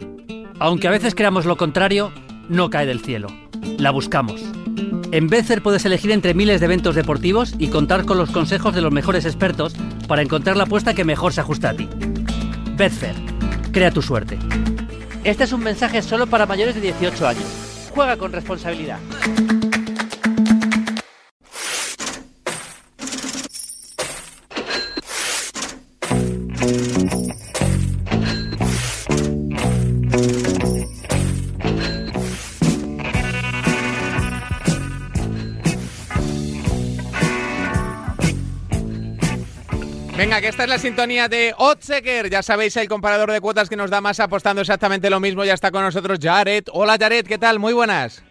aunque a veces creamos lo contrario, no cae del cielo. La buscamos. En Becer puedes elegir entre miles de eventos deportivos y contar con los consejos de los mejores expertos para encontrar la apuesta que mejor se ajusta a ti. Betfair, crea tu suerte. Este es un mensaje solo para mayores de 18 años. Juega con responsabilidad. Venga, que esta es la sintonía de Otseker. Ya sabéis, el comparador de cuotas que nos da más apostando exactamente lo mismo. Ya está con nosotros Jared. Hola Jared, ¿qué tal? Muy buenas.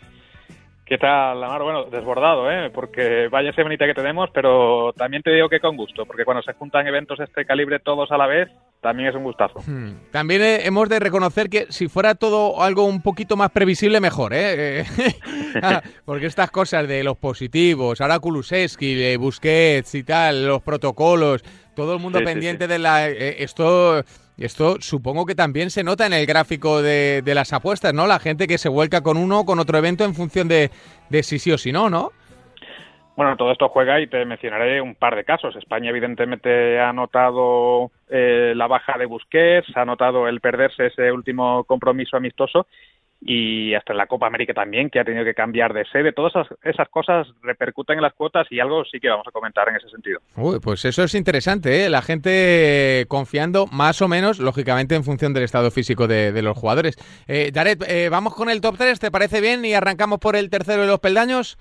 ¿Qué tal, Amaro? Bueno, desbordado, ¿eh? Porque vaya semanita que tenemos, pero también te digo que con gusto, porque cuando se juntan eventos de este calibre todos a la vez, también es un gustazo. Hmm. También eh, hemos de reconocer que si fuera todo algo un poquito más previsible, mejor, ¿eh? Ah, porque estas cosas de los positivos, ahora Kulusevski, Busquets y tal, los protocolos, todo el mundo pendiente de la... Eh, esto, esto supongo que también se nota en el gráfico de, las apuestas, ¿no? La gente que se vuelca con uno o con otro evento en función de, de si sí o si no, ¿no? Bueno, todo esto juega y te mencionaré un par de casos. España evidentemente ha notado eh, la baja de Busquets, ha notado el perderse ese último compromiso amistoso y hasta en la Copa América también, que ha tenido que cambiar de sede. Todas esas, cosas repercuten en las cuotas y algo sí que vamos a comentar en ese sentido. Uy, pues eso es interesante, ¿eh? la gente confiando más o menos, lógicamente, en función del estado físico de, los jugadores. Eh, Jared, eh, vamos con el top 3, ¿te parece bien? Y arrancamos por el tercero de los peldaños.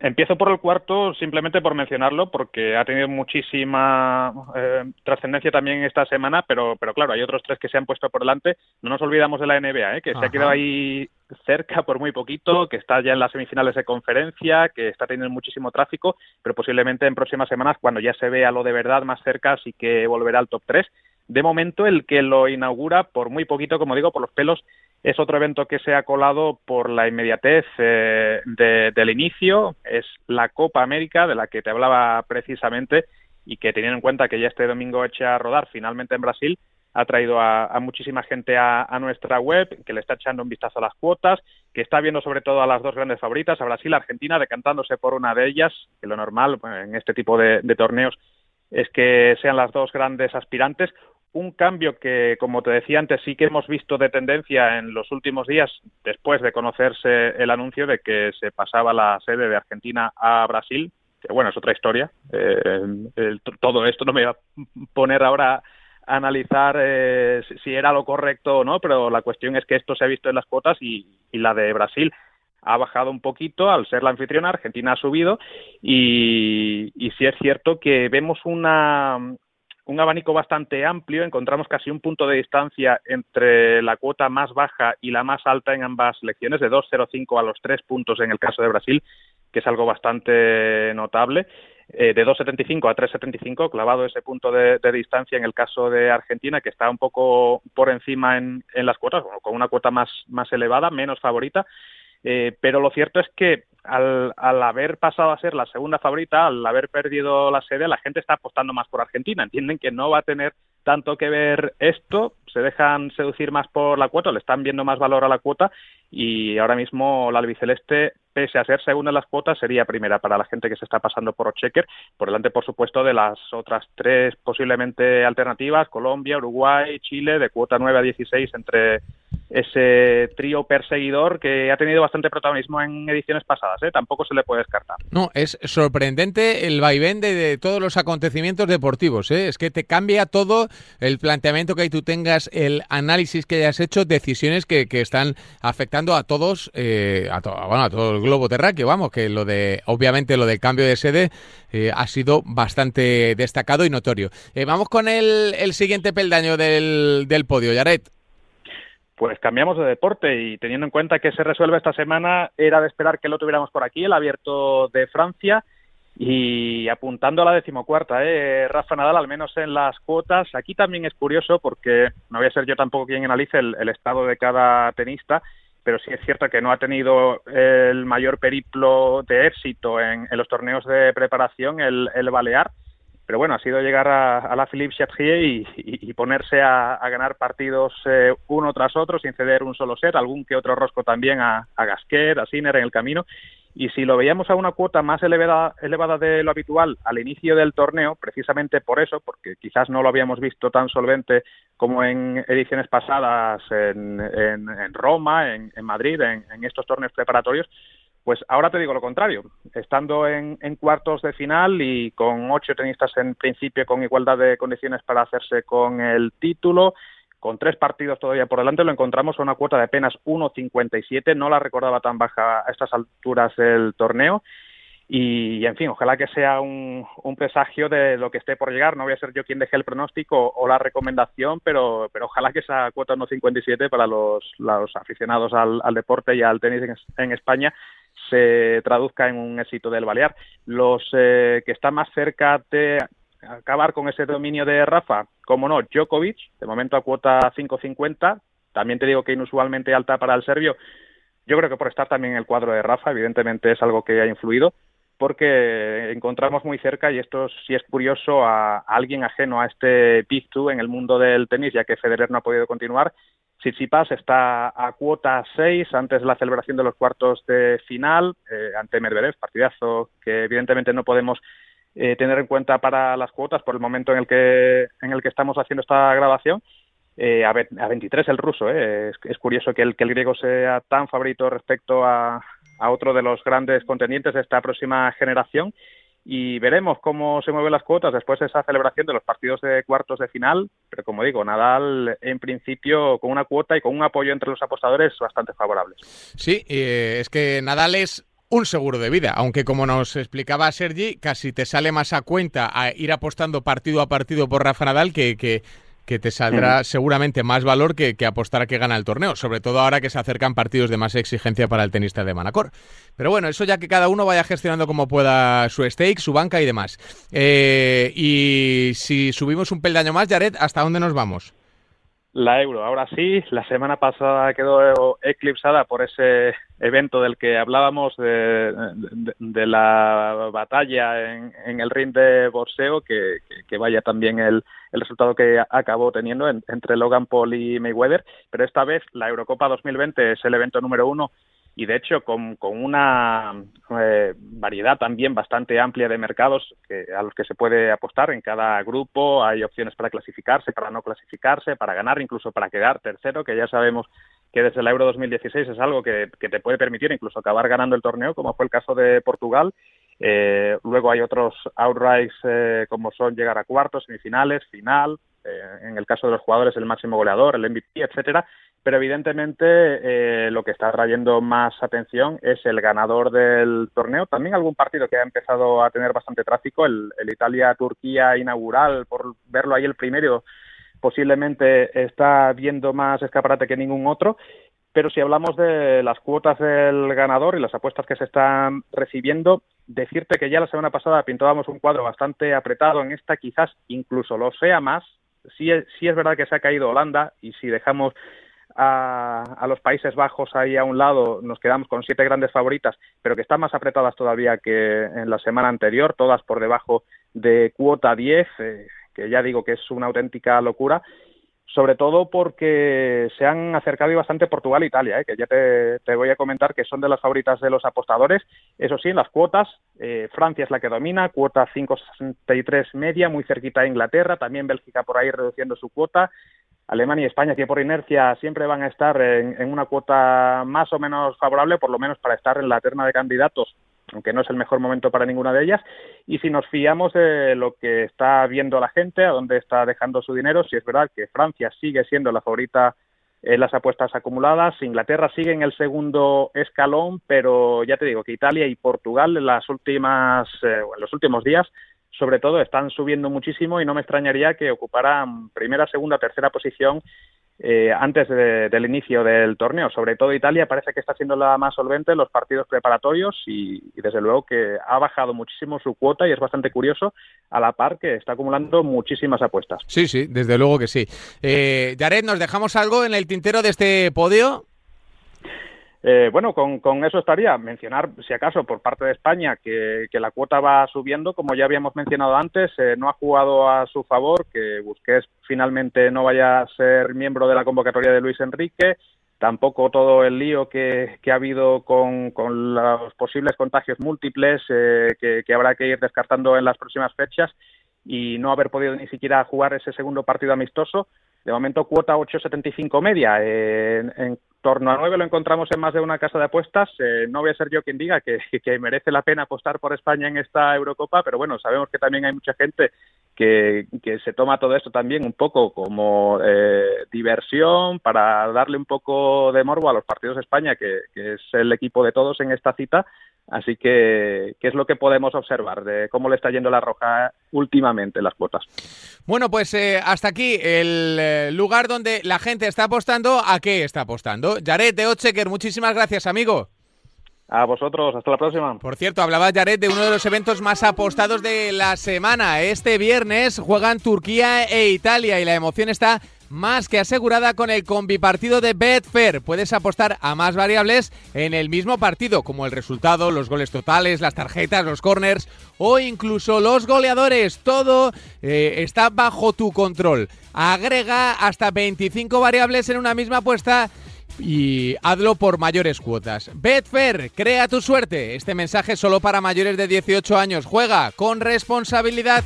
Empiezo por el cuarto simplemente por mencionarlo, porque ha tenido muchísima eh, trascendencia también esta semana, pero, pero claro, hay otros tres que se han puesto por delante. No nos olvidamos de la NBA, ¿eh? que se ha quedado ahí cerca por muy poquito, que está ya en las semifinales de conferencia, que está teniendo muchísimo tráfico, pero posiblemente en próximas semanas, cuando ya se vea lo de verdad más cerca, sí que volverá al top 3. De momento, el que lo inaugura, por muy poquito, como digo, por los pelos, es otro evento que se ha colado por la inmediatez eh, del inicio, es la Copa América, de la que te hablaba precisamente, y que teniendo en cuenta que ya este domingo echa a rodar finalmente en Brasil, ha traído a, muchísima gente a, nuestra web, que le está echando un vistazo a las cuotas, que está viendo sobre todo a las dos grandes favoritas, a Brasil, Argentina, decantándose por una de ellas, que lo normal en este tipo de torneos es que sean las dos grandes aspirantes un cambio que, como te decía antes, sí que hemos visto de tendencia en los últimos días, después de conocerse el anuncio de que se pasaba la sede de Argentina a Brasil, que bueno, es otra historia. Eh, todo esto no me va a poner ahora a analizar eh, si era lo correcto o no, pero la cuestión es que esto se ha visto en las cuotas y, la de Brasil ha bajado un poquito al ser la anfitriona, Argentina ha subido y sí es cierto que vemos una, un abanico bastante amplio, encontramos casi un punto de distancia entre la cuota más baja y la más alta en ambas selecciones, de 2,05 a los 3 puntos en el caso de Brasil, que es algo bastante notable. Eh, de 2,75 a 3,75, clavado ese punto de, distancia en el caso de Argentina, que está un poco por encima en, en las cuotas, con una cuota más, más elevada, menos favorita. Eh, pero lo cierto es que al, haber pasado a ser la segunda favorita, al haber perdido la sede, la gente está apostando más por Argentina. Entienden que no va a tener tanto que ver esto, se dejan seducir más por la cuota, le están viendo más valor a la cuota y ahora mismo la albiceleste, pese a ser segunda en las cuotas, sería primera para la gente que se está pasando por Ochecker, por delante, por supuesto, de las otras tres posiblemente alternativas, Colombia, Uruguay, Chile, de cuota 9 a 16 entre ese trío perseguidor que ha tenido bastante protagonismo en ediciones pasadas, ¿eh? tampoco se le puede descartar. No, es sorprendente el vaivén de, todos los acontecimientos deportivos, ¿eh? es que te cambia todo el planteamiento que hay tú tengas, el análisis que hayas hecho, decisiones que, que están afectando a todos, eh, a, bueno, a todo el globo terráqueo, vamos, que lo de, obviamente lo del cambio de sede eh, ha sido bastante destacado y notorio. Eh, vamos con el, el siguiente peldaño del, del podio, Yaret. Pues cambiamos de deporte y teniendo en cuenta que se resuelve esta semana, era de esperar que lo tuviéramos por aquí, el abierto de Francia. Y apuntando a la decimocuarta, ¿eh? Rafa Nadal, al menos en las cuotas. Aquí también es curioso porque no voy a ser yo tampoco quien analice el, estado de cada tenista, pero sí es cierto que no ha tenido el mayor periplo de éxito en, los torneos de preparación el, el Balear pero bueno, ha sido llegar a, la Philippe Chatrier y, ponerse a, ganar partidos eh, uno tras otro sin ceder un solo set, algún que otro rosco también a, a Gasquet, a Sinner en el camino. Y si lo veíamos a una cuota más elevada, elevada de lo habitual al inicio del torneo, precisamente por eso, porque quizás no lo habíamos visto tan solvente como en ediciones pasadas en, Roma, en, Madrid, en estos torneos preparatorios, pues ahora te digo lo contrario, estando en, cuartos de final y con ocho tenistas en principio con igualdad de condiciones para hacerse con el título, con tres partidos todavía por delante, lo encontramos a una cuota de apenas 1.57, no la recordaba tan baja a estas alturas del torneo. Y, en fin, ojalá que sea un, presagio de lo que esté por llegar. No voy a ser yo quien deje el pronóstico o la recomendación, pero, pero ojalá que esa cuota 1.57 para los aficionados al, deporte y al tenis en España se traduzca en un éxito del Balear. Los eh, que están más cerca de acabar con ese dominio de Rafa, como no, Djokovic, de momento a cuota 5.50, también te digo que inusualmente alta para el serbio, yo creo que por estar también en el cuadro de Rafa, evidentemente es algo que ha influido, porque encontramos muy cerca, y esto sí es curioso, a, alguien ajeno a este Big Two en el mundo del tenis, ya que Federer no ha podido continuar, Tsitsipas está a cuota 6 antes de la celebración de los cuartos de final eh, ante Medvedev, partidazo que evidentemente no podemos eh, tener en cuenta para las cuotas por el momento en el que en el que estamos haciendo esta grabación. Eh, a, 23 el ruso, es, es, curioso que el, que el griego sea tan favorito respecto a, a otro de los grandes contendientes de esta próxima generación y veremos cómo se mueven las cuotas después de esa celebración de los partidos de cuartos de final, pero como digo, Nadal en principio con una cuota y con un apoyo entre los apostadores bastante favorables. Sí, eh, es que Nadal es un seguro de vida, aunque como nos explicaba Sergi, casi te sale más a cuenta a ir apostando partido a partido por Rafa Nadal que, que que te saldrá seguramente más valor que, apostar a que gana el torneo, sobre todo ahora que se acercan partidos de más exigencia para el tenista de Manacor. Pero bueno, eso ya que cada uno vaya gestionando como pueda su stake, su banca y demás. Eh, y si subimos un peldaño más, Jared, ¿hasta dónde nos vamos? La euro, ahora sí, la semana pasada quedó eclipsada por ese evento del que hablábamos de, la batalla en, el ring de boxeo, que, vaya también el, resultado que acabó teniendo entre Logan Paul y Mayweather, pero esta vez la Eurocopa 2020 es el evento número uno y de hecho con, una eh, variedad también bastante amplia de mercados a los que se puede apostar en cada grupo. Hay opciones para clasificarse para no clasificarse para ganar incluso para quedar tercero que ya sabemos que desde el Euro 2016 es algo que, te puede permitir incluso acabar ganando el torneo como fue el caso de Portugal. Eh, luego hay otros outrights eh, como son llegar a cuartos semifinales final en el caso de los jugadores el máximo goleador el MVP etcétera pero evidentemente eh, lo que está trayendo más atención es el ganador del torneo. También algún partido que ha empezado a tener bastante tráfico, el, Italia-Turquía inaugural, por verlo ahí el primero, posiblemente está viendo más escaparate que ningún otro. Pero si hablamos de las cuotas del ganador y las apuestas que se están recibiendo, decirte que ya la semana pasada pintábamos un cuadro bastante apretado, en esta quizás incluso lo sea más. Sí, sí es verdad que se ha caído Holanda y si dejamos a, los Países Bajos ahí a un lado, nos quedamos con siete grandes favoritas, pero que están más apretadas todavía que en la semana anterior, todas por debajo de cuota 10, eh, que ya digo que es una auténtica locura sobre todo porque se han acercado y bastante Portugal e Italia, ¿eh? que ya te, voy a comentar que son de las favoritas de los apostadores. Eso sí, en las cuotas, eh, Francia es la que domina, cuota 5,63 media, muy cerquita a Inglaterra, también Bélgica por ahí reduciendo su cuota. Alemania y España, que por inercia siempre van a estar en, una cuota más o menos favorable, por lo menos para estar en la terna de candidatos aunque no es el mejor momento para ninguna de ellas. Y si nos fiamos de lo que está viendo la gente, a dónde está dejando su dinero, si es verdad que Francia sigue siendo la favorita en las apuestas acumuladas, Inglaterra sigue en el segundo escalón, pero ya te digo que Italia y Portugal en las últimas, eh, en los últimos días sobre todo están subiendo muchísimo y no me extrañaría que ocuparan primera, segunda, tercera posición eh, antes del inicio del torneo. Sobre todo Italia parece que está siendo la más solvente en los partidos preparatorios y, desde luego que ha bajado muchísimo su cuota y es bastante curioso a la par que está acumulando muchísimas apuestas. Sí, sí, desde luego que sí. Eh, Jared, ¿nos dejamos algo en el tintero de este podio? Eh, bueno, con, eso estaría. Mencionar, si acaso, por parte de España, que, la cuota va subiendo, como ya habíamos mencionado antes, eh, no ha jugado a su favor, que Busquets finalmente no vaya a ser miembro de la convocatoria de Luis Enrique, tampoco todo el lío que, ha habido con, los posibles contagios múltiples eh, que, habrá que ir descartando en las próximas fechas y no haber podido ni siquiera jugar ese segundo partido amistoso. De momento, cuota 8,75 media. en, torno a 9 lo encontramos en más de una casa de apuestas. Eh, no voy a ser yo quien diga que, merece la pena apostar por España en esta Eurocopa, pero bueno, sabemos que también hay mucha gente que, se toma todo esto también un poco como eh, diversión para darle un poco de morbo a los partidos de España, que es el equipo de todos en esta cita Así que, ¿qué es lo que podemos observar de cómo le está yendo la roja últimamente las cuotas? Bueno, pues eh, hasta aquí el eh, lugar donde la gente está apostando. ¿A qué está apostando? Jared de Ochecker, muchísimas gracias, amigo. A vosotros, hasta la próxima. Por cierto, hablaba Jared de uno de los eventos más apostados de la semana. Este viernes juegan Turquía e Italia y la emoción está más que asegurada con el combipartido de Betfair. Puedes apostar a más variables en el mismo partido, como el resultado, los goles totales, las tarjetas, los corners o incluso los goleadores. Todo eh, está bajo tu control. Agrega hasta 25 variables en una misma apuesta y hazlo por mayores cuotas. Betfair, crea tu suerte. Este mensaje solo para mayores de 18 años. Juega con responsabilidad.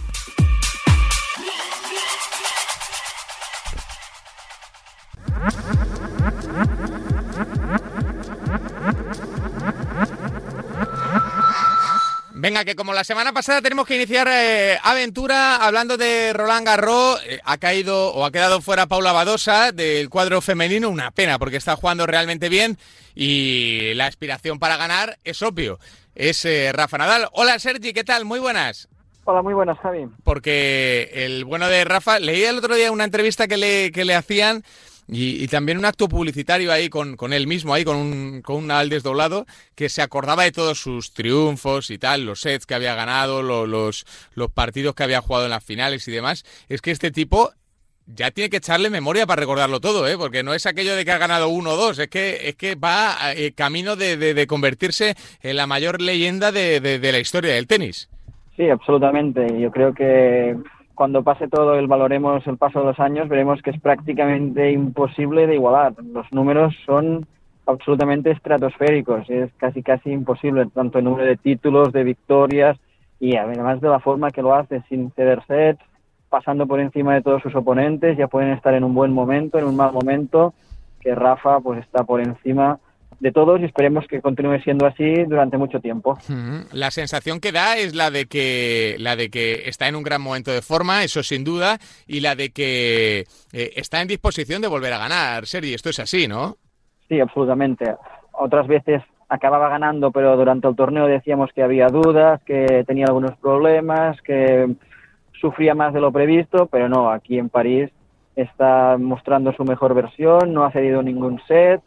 Venga, que como la semana pasada tenemos que iniciar eh, aventura hablando de Roland Garros, eh, ha caído o ha quedado fuera Paula Badosa del cuadro femenino, una pena porque está jugando realmente bien y la aspiración para ganar es obvio, es eh, Rafa Nadal. Hola Sergi, ¿qué tal? Muy buenas. Hola, muy buenas, Javi. Porque el bueno de Rafa, leí el otro día una entrevista que le, que le hacían y, también un acto publicitario ahí con, con él mismo, ahí con un, con un al desdoblado, que se acordaba de todos sus triunfos y tal, los sets que había ganado, los, los partidos que había jugado en las finales y demás. Es que este tipo ya tiene que echarle memoria para recordarlo todo, ¿eh? porque no es aquello de que ha ganado uno o dos, es que, es que va eh, camino de, de, convertirse en la mayor leyenda de, de la historia del tenis. Sí, absolutamente. Yo creo que cuando pase todo y valoremos el paso de los años, veremos que es prácticamente imposible de igualar. Los números son absolutamente estratosféricos, es casi casi imposible, tanto el número de títulos, de victorias y además de la forma que lo hace, sin ceder sets, pasando por encima de todos sus oponentes, ya pueden estar en un buen momento, en un mal momento, que Rafa pues está por encima de todos y esperemos que continúe siendo así durante mucho tiempo. La sensación que da es la de que la de que está en un gran momento de forma, eso sin duda, y la de que eh, está en disposición de volver a ganar, Sergi. Esto es así, ¿no? Sí, absolutamente. Otras veces acababa ganando, pero durante el torneo decíamos que había dudas, que tenía algunos problemas, que sufría más de lo previsto, pero no, aquí en París está mostrando su mejor versión, no ha cedido ningún set,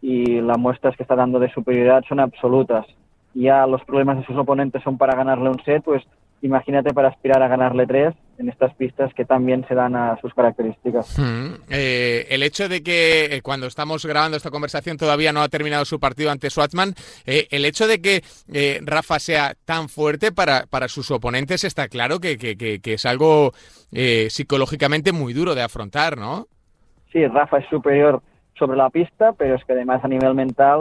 y las muestras que está dando de superioridad son absolutas. Ya los problemas de sus oponentes son para ganarle un set, pues imagínate para aspirar a ganarle tres en estas pistas que también se dan a sus características. Hmm. Eh, el hecho de que eh, cuando estamos grabando esta conversación todavía no ha terminado su partido ante Schwartzman, eh, el hecho de que Rafa sea tan fuerte para, para sus oponentes está claro que, que, que es algo psicológicamente muy duro de afrontar, ¿no? Sí, Rafa es superior sobre la pista, pero es que además a nivel mental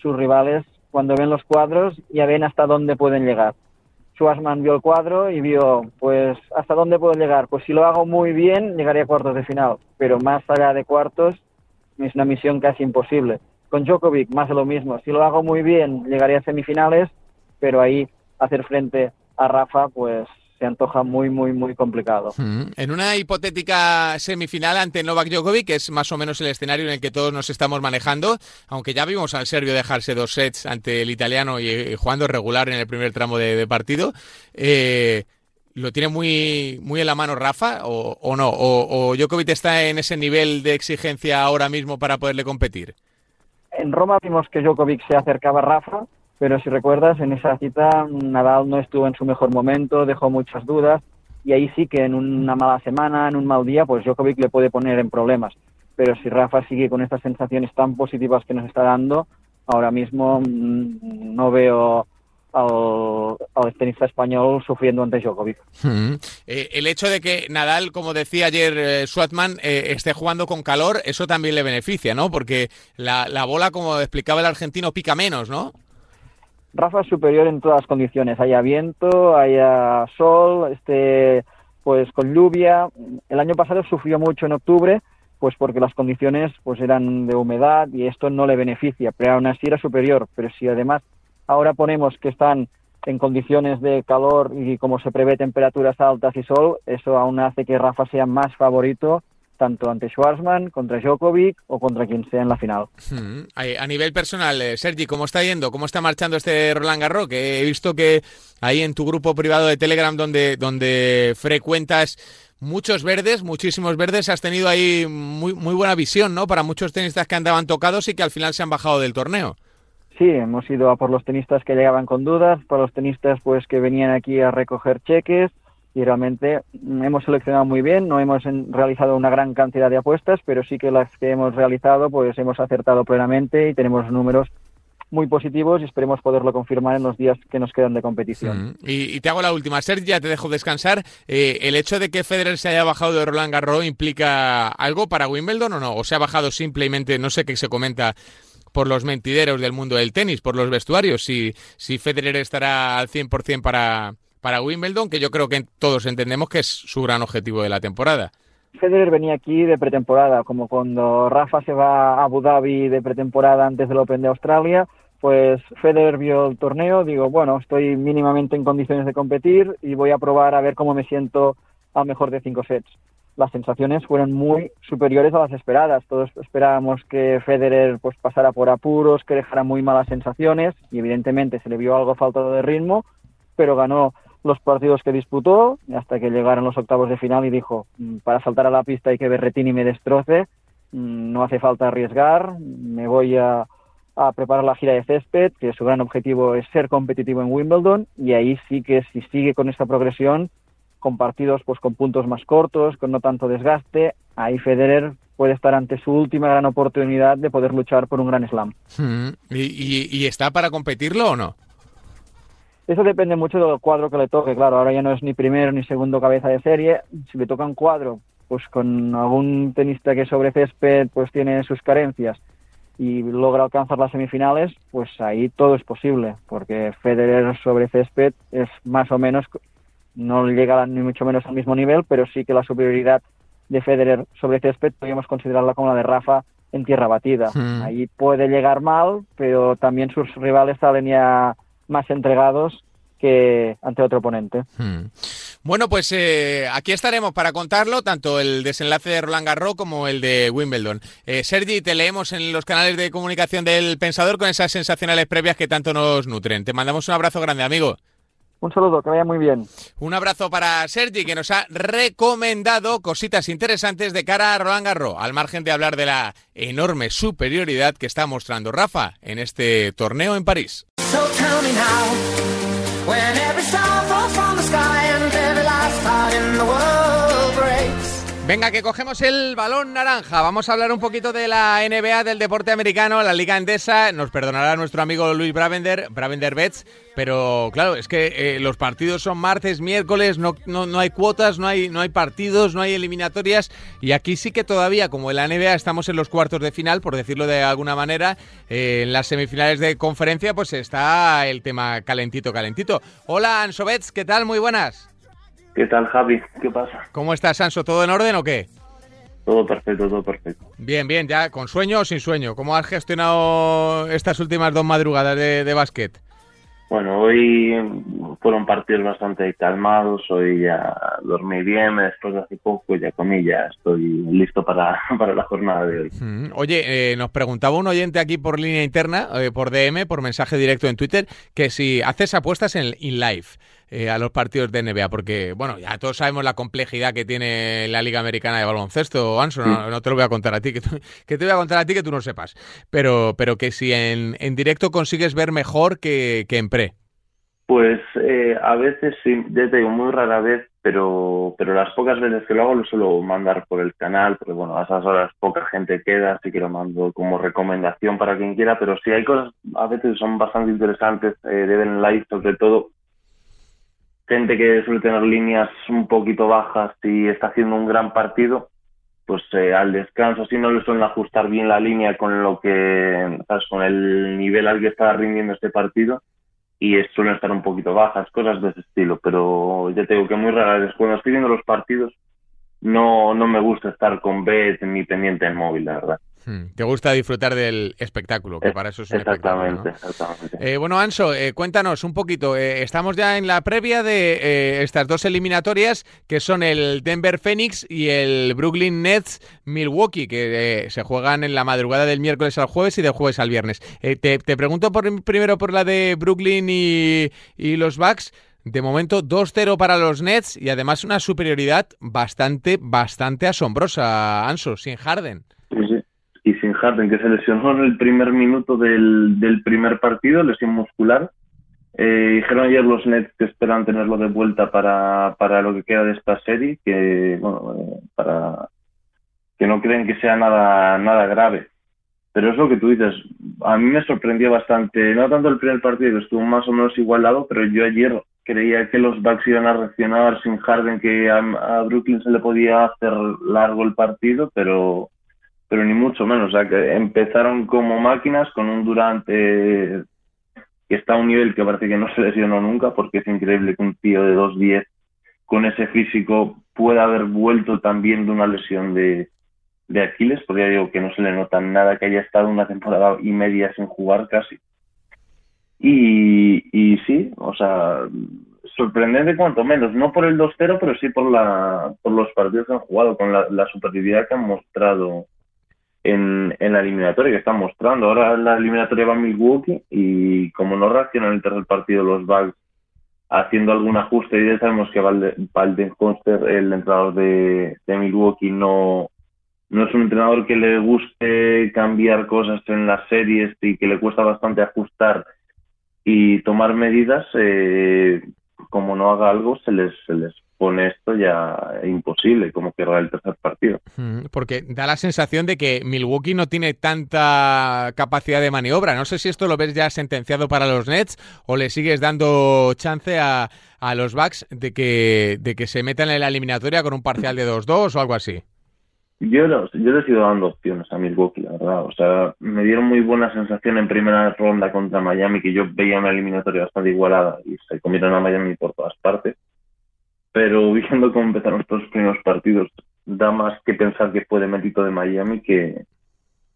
sus rivales cuando ven los cuadros ya ven hasta dónde pueden llegar. Schwarzman vio el cuadro y vio, pues, ¿hasta dónde puedo llegar? Pues si lo hago muy bien, llegaría a cuartos de final, pero más allá de cuartos es una misión casi imposible. Con Djokovic, más de lo mismo. Si lo hago muy bien, llegaría a semifinales, pero ahí hacer frente a Rafa, pues se antoja muy, muy, muy complicado. En una hipotética semifinal ante Novak Djokovic, que es más o menos el escenario en el que todos nos estamos manejando, aunque ya vimos al serbio dejarse dos sets ante el italiano y, jugando regular en el primer tramo de, partido, eh, ¿lo tiene muy, muy en la mano Rafa o, no? O, ¿O Djokovic está en ese nivel de exigencia ahora mismo para poderle competir? En Roma vimos que Djokovic se acercaba a Rafa, pero si recuerdas, en esa cita Nadal no estuvo en su mejor momento, dejó muchas dudas y ahí sí que en una mala semana, en un mal día, pues Djokovic le puede poner en problemas. Pero si Rafa sigue con estas sensaciones tan positivas que nos está dando, ahora mismo mm, no veo al, tenista español sufriendo ante Djokovic. Hmm. Eh, el hecho de que Nadal, como decía ayer eh, Schwartzman, eh, esté jugando con calor, eso también le beneficia, ¿no? Porque la bola, como explicaba el argentino, pica menos, ¿no? Rafa es superior en todas las condiciones, haya viento, haya sol, este, pues con lluvia. El año pasado sufrió mucho en octubre, pues porque las condiciones pues eran de humedad y esto no le beneficia, pero aún así era superior. Pero si además ahora ponemos que están en condiciones de calor y como se prevé temperaturas altas y sol, eso aún hace que Rafa sea más favorito tanto ante Schwarzman, contra Djokovic o contra quien sea en la final. Hmm. A nivel personal, eh, Sergi, ¿cómo está yendo? ¿Cómo está marchando este Roland Garros? Que he visto que ahí en tu grupo privado de Telegram donde, donde frecuentas muchos verdes, muchísimos verdes, has tenido ahí muy, muy buena visión, ¿no? Para muchos tenistas que andaban tocados y que al final se han bajado del torneo. Sí, hemos ido a por los tenistas que llegaban con dudas, por los tenistas pues que venían aquí a recoger cheques, y realmente hemos seleccionado muy bien, no hemos realizado una gran cantidad de apuestas, pero sí que las que hemos realizado pues hemos acertado plenamente y tenemos números muy positivos y esperemos poderlo confirmar en los días que nos quedan de competición. y, te hago la última, Sergio, ya te dejo descansar. Eh, ¿El hecho de que Federer se haya bajado de Roland Garros implica algo para Wimbledon o no? ¿O se ha bajado simplemente, no sé qué se comenta por los mentideros del mundo del tenis, por los vestuarios, si, si Federer estará al 100% para, para Wimbledon, que yo creo que todos entendemos que es su gran objetivo de la temporada. Federer venía aquí de pretemporada, como cuando Rafa se va a Abu Dhabi de pretemporada antes del Open de Australia, pues Federer vio el torneo, digo, bueno, estoy mínimamente en condiciones de competir y voy a probar a ver cómo me siento al mejor de cinco sets. Las sensaciones fueron muy superiores a las esperadas. Todos esperábamos que Federer pues pasara por apuros, que dejara muy malas sensaciones y evidentemente se le vio algo faltado de ritmo, pero ganó los partidos que disputó hasta que llegaron los octavos de final y dijo, mm, para saltar a la pista hay que Berretini me destroce, mm, no hace falta arriesgar, me voy a, preparar la gira de césped, que su gran objetivo es ser competitivo en Wimbledon y ahí sí que si sigue con esta progresión, con partidos pues con puntos más cortos, con no tanto desgaste, ahí Federer puede estar ante su última gran oportunidad de poder luchar por un gran slam. Hmm. ¿Y, y está para competirlo o no? Eso depende mucho del cuadro que le toque, claro, ahora ya no es ni primero ni segundo cabeza de serie, si le toca un cuadro, pues con algún tenista que sobre césped pues tiene sus carencias y logra alcanzar las semifinales, pues ahí todo es posible, porque Federer sobre césped es más o menos, no llega ni mucho menos al mismo nivel, pero sí que la superioridad de Federer sobre césped podríamos considerarla como la de Rafa en tierra batida. Hmm. Ahí puede llegar mal, pero también sus rivales salen ya más entregados que ante otro oponente. Hmm. Bueno, pues eh, aquí estaremos para contarlo, tanto el desenlace de Roland Garros como el de Wimbledon. Eh, Sergi, te leemos en los canales de comunicación del Pensador con esas sensacionales previas que tanto nos nutren. Te mandamos un abrazo grande, amigo. Un saludo, que vaya muy bien. Un abrazo para Sergi, que nos ha recomendado cositas interesantes de cara a Roland Garros, al margen de hablar de la enorme superioridad que está mostrando Rafa en este torneo en París. So tell me now, when every star falls from the sky and every last heart in the world. Venga, que cogemos el balón naranja. Vamos a hablar un poquito de la NBA, del deporte americano, la Liga Endesa. Nos perdonará nuestro amigo Luis Bravender, Bravender Betts, pero claro, es que eh, los partidos son martes, miércoles, no, no, no hay cuotas, no hay, no hay partidos, no hay eliminatorias. Y aquí sí que todavía, como en la NBA, estamos en los cuartos de final, por decirlo de alguna manera. eh, en las semifinales de conferencia, pues está el tema calentito, calentito. Hola, Anso Betts, ¿qué tal? Muy buenas. ¿Qué tal, Javi? ¿Qué pasa? ¿Cómo estás, Anso? ¿Todo en orden o qué? Todo perfecto, todo perfecto. Bien, bien, ya, ¿con sueño o sin sueño? ¿Cómo has gestionado estas últimas dos madrugadas de, de básquet? Bueno, hoy fueron partidos bastante calmados, hoy ya dormí bien, después de hace poco ya comí, ya estoy listo para, para la jornada de hoy. Mm, Oye, eh, nos preguntaba un oyente aquí por línea interna, eh, por DM, por mensaje directo en Twitter, que si haces apuestas en in live eh, a los partidos de NBA, porque, bueno, ya todos sabemos la complejidad que tiene la Liga Americana de Baloncesto, Anso, no, no te lo voy a contar a ti, que, tú- que te voy a contar a ti que tú no sepas, pero, pero que si en, en directo consigues ver mejor que, que en pre. Pues eh, a veces sí, ya te digo, muy rara vez, pero, pero las pocas veces que lo hago lo suelo mandar por el canal, porque bueno, a esas horas poca gente queda, así que lo mando como recomendación para quien quiera, pero sí hay cosas a veces son bastante interesantes, eh, de Live sobre todo, gente que suele tener líneas un poquito bajas y está haciendo un gran partido, pues eh, al descanso si no le suelen ajustar bien la línea con lo que, ¿sabes? con el nivel al que está rindiendo este partido y es- suelen estar un poquito bajas, cosas de ese estilo, pero ya te digo que muy rara vez cuando estoy viendo los partidos no, no me gusta estar con bet ni pendiente del móvil, la verdad. Mm, Te gusta disfrutar del espectáculo, que para eso es un espectáculo. ¿no? Exactamente, exactamente. Eh, bueno, Anso, eh, cuéntanos un poquito. eh, estamos ya en la previa de eh, estas dos eliminatorias, que son el Denver Phoenix y el Brooklyn Nets Milwaukee, que eh, se juegan en la madrugada del miércoles al jueves y del jueves al viernes. Eh, te, te pregunto por, primero por la de Brooklyn y, y los Bucks. De momento 2-0 para los Nets y además una superioridad bastante, bastante asombrosa, Anso, sin Harden. Harden, que se lesionó en el primer minuto del, del primer partido, lesión muscular. Eh, dijeron ayer los Nets que esperan tenerlo de vuelta para, para lo que queda de esta serie, que bueno, eh, para que no creen que sea nada, nada grave. Pero es lo que tú dices, a mí me sorprendió bastante, no tanto el primer partido que estuvo más o menos igualado, pero yo ayer creía que los Bucks iban a reaccionar sin Harden, que a Brooklyn se le podía hacer largo el partido, pero pero ni mucho menos. O sea, que empezaron como máquinas con un Durante que está a un nivel que parece que no se lesionó nunca, porque es increíble que un tío de 2'10 con ese físico pueda haber vuelto también de una lesión de, de Aquiles, porque ya digo que no se le nota nada que haya estado una temporada y media sin jugar casi. Y, y sí, o sea, sorprendente cuanto menos, no por el 2-0, pero sí por, la, por los partidos que han jugado, con la, la superioridad que han mostrado en, en la eliminatoria, que están mostrando. Ahora la eliminatoria va a Milwaukee y como no reaccionan el tercer partido los Bucks haciendo algún ajuste, y ya sabemos que Valde- Valdenholzer, el entrenador de, de Milwaukee, no, no es un entrenador que le guste cambiar cosas en las series y que le cuesta bastante ajustar y tomar medidas, eh, como no haga algo, se les, se les pone esto ya imposible, como que el tercer partido. Mm, Porque da la sensación de que Milwaukee no tiene tanta capacidad de maniobra. No sé si esto lo ves ya sentenciado para los Nets o le sigues dando chance a, a los Bucks de que, de que se metan en la eliminatoria con un parcial de 2-2 o algo así. Yo, los- yo les he ido dando opciones a Milwaukee, la verdad. O sea, me dieron muy buena sensación en primera ronda contra Miami, que yo veía una eliminatoria bastante igualada y se comieron a Miami por todas partes. Pero viendo cómo empezaron estos primeros partidos, da más que pensar que fue de mérito de Miami que,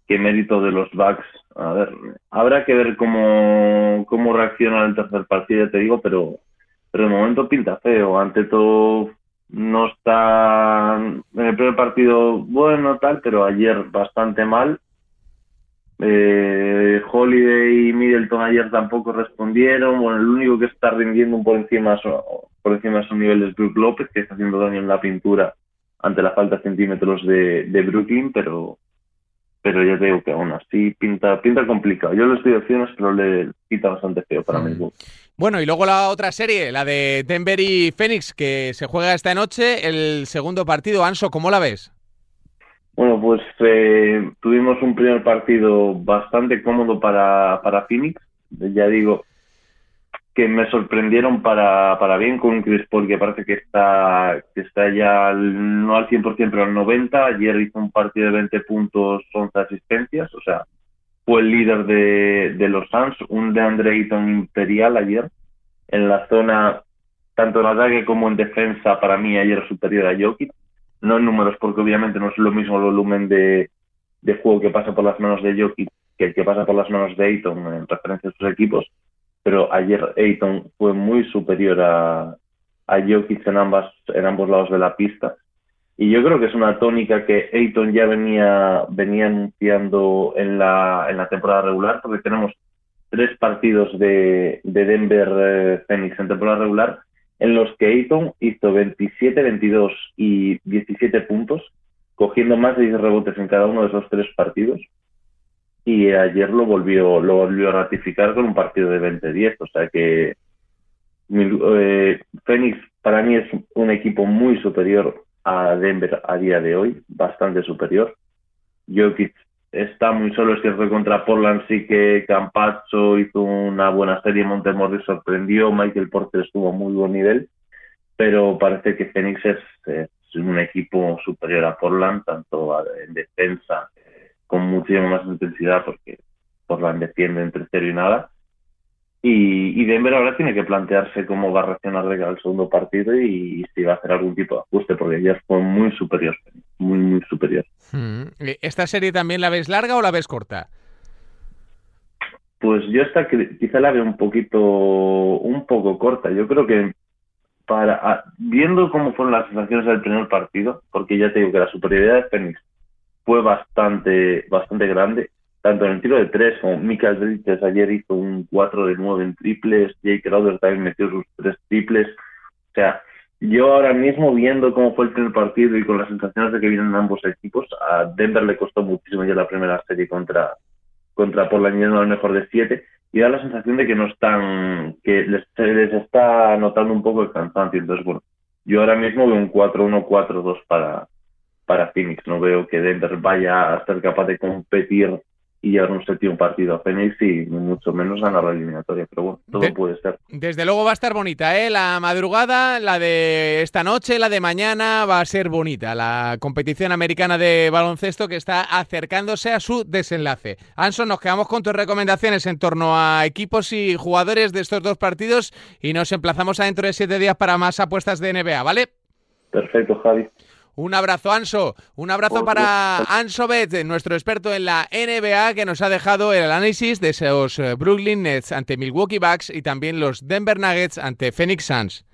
que mérito de los Bucks. A ver, habrá que ver cómo, cómo reacciona el tercer partido, ya te digo, pero, pero de momento pinta feo. Ante todo, no está en el primer partido bueno, tal, pero ayer bastante mal. Eh, Holiday y Middleton ayer tampoco respondieron. Bueno, el único que está rindiendo por encima, por encima de su nivel es Brook López, que está haciendo daño en la pintura ante la falta de centímetros de, de Brooklyn, pero pero ya te digo que aún así pinta, pinta complicado. Yo le estoy opciones, pero le quita bastante feo para mí. Bueno, y luego la otra serie, la de Denver y Phoenix, que se juega esta noche, el segundo partido. Anso, ¿cómo la ves? Bueno, pues eh, tuvimos un primer partido bastante cómodo para, para Phoenix. Ya digo, que me sorprendieron para, para bien con Chris Paul que parece que está, que está ya no al 100% pero al 90. Ayer hizo un partido de 20 puntos, 11 asistencias, o sea, fue el líder de, de los Suns, un de Andre Ayton imperial ayer en la zona, tanto en ataque como en defensa, para mí ayer superior a Jokic. No en números, porque obviamente no es lo mismo el volumen de, de juego que pasa por las manos de Jokic que el que pasa por las manos de Ayton en referencia a sus equipos pero ayer Ayton fue muy superior a, a Jokic en, ambas, en ambos lados de la pista. Y yo creo que es una tónica que Ayton ya venía, venía anunciando en la, en la temporada regular, porque tenemos tres partidos de, de Denver eh, Phoenix en temporada regular, en los que Ayton hizo 27, 22 y 17 puntos, cogiendo más de 10 rebotes en cada uno de esos tres partidos y ayer lo volvió, lo volvió a ratificar con un partido de 20-10. O sea que eh, Phoenix para mí es un equipo muy superior a Denver a día de hoy, bastante superior. Jokic está muy solo, es cierto, contra Portland sí que Campazzo hizo una buena serie, Montemorri sorprendió, Michael Porter estuvo a muy buen nivel, pero parece que Phoenix es, es un equipo superior a Portland, tanto en defensa con muchísima más intensidad porque Portland defiende entre cero y nada. Y, y, Denver ahora tiene que plantearse cómo va a reaccionar de al segundo partido y, si va a hacer algún tipo de ajuste, porque ayer fue muy superior, muy, muy superior. Hmm. ¿Esta serie también la ves larga o la ves corta? Pues yo esta quizá la veo un poquito, un poco corta. Yo creo que para viendo cómo fueron las sensaciones del primer partido, porque ya te digo que la superioridad de Phoenix fue bastante, bastante grande, tanto en el tiro de tres como Mikael Bridges ayer hizo un 4 de 9 en triples, Jake Crowder también metió sus tres triples. O sea, yo ahora mismo viendo cómo fue el primer partido y con las sensaciones de que vienen ambos equipos, a Denver le costó muchísimo ya la primera serie contra, contra Portland yendo al mejor de 7 y da la sensación de que no están, que les, les está notando un poco el cansancio. Entonces, bueno, yo ahora mismo veo un 4-1-4-2 para, para Phoenix. No veo que Denver vaya a ser capaz de competir y llevar un séptimo partido a Phoenix y mucho menos ganar la eliminatoria. Pero bueno, todo puede ser. Desde luego va a estar bonita, ¿eh? La madrugada, la de esta noche, la de mañana va a ser bonita. La competición americana de baloncesto que está acercándose a su desenlace. Anson, nos quedamos con tus recomendaciones en torno a equipos y jugadores de estos dos partidos y nos emplazamos a dentro de siete días para más apuestas de NBA, ¿vale? Perfecto, Javi. Un abrazo, Anso. Un abrazo para Anso Bet, nuestro experto en la NBA, que nos ha dejado el análisis de esos eh, Brooklyn Nets ante Milwaukee Bucks y también los Denver Nuggets ante Phoenix Suns.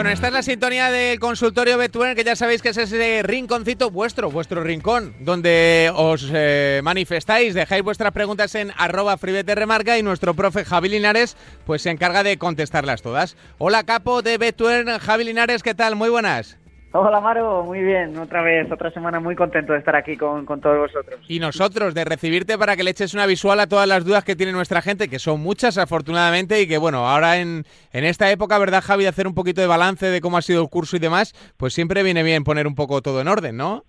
Bueno, esta es la sintonía del consultorio Betuen, que ya sabéis que es ese rinconcito vuestro, vuestro rincón, donde os eh, manifestáis, dejáis vuestras preguntas en arroba remarca y nuestro profe Javi Linares pues se encarga de contestarlas todas. Hola capo de Betuen, Javi Linares, ¿qué tal? Muy buenas. Hola Maro, muy bien, otra vez, otra semana muy contento de estar aquí con, todos vosotros. Y nosotros, de recibirte para que le eches una visual a todas las dudas que tiene nuestra gente, que son muchas afortunadamente y que bueno, ahora en, en esta época, ¿verdad Javi? De hacer un poquito de balance de cómo ha sido el curso y demás, pues siempre viene bien poner un poco todo en orden, ¿no?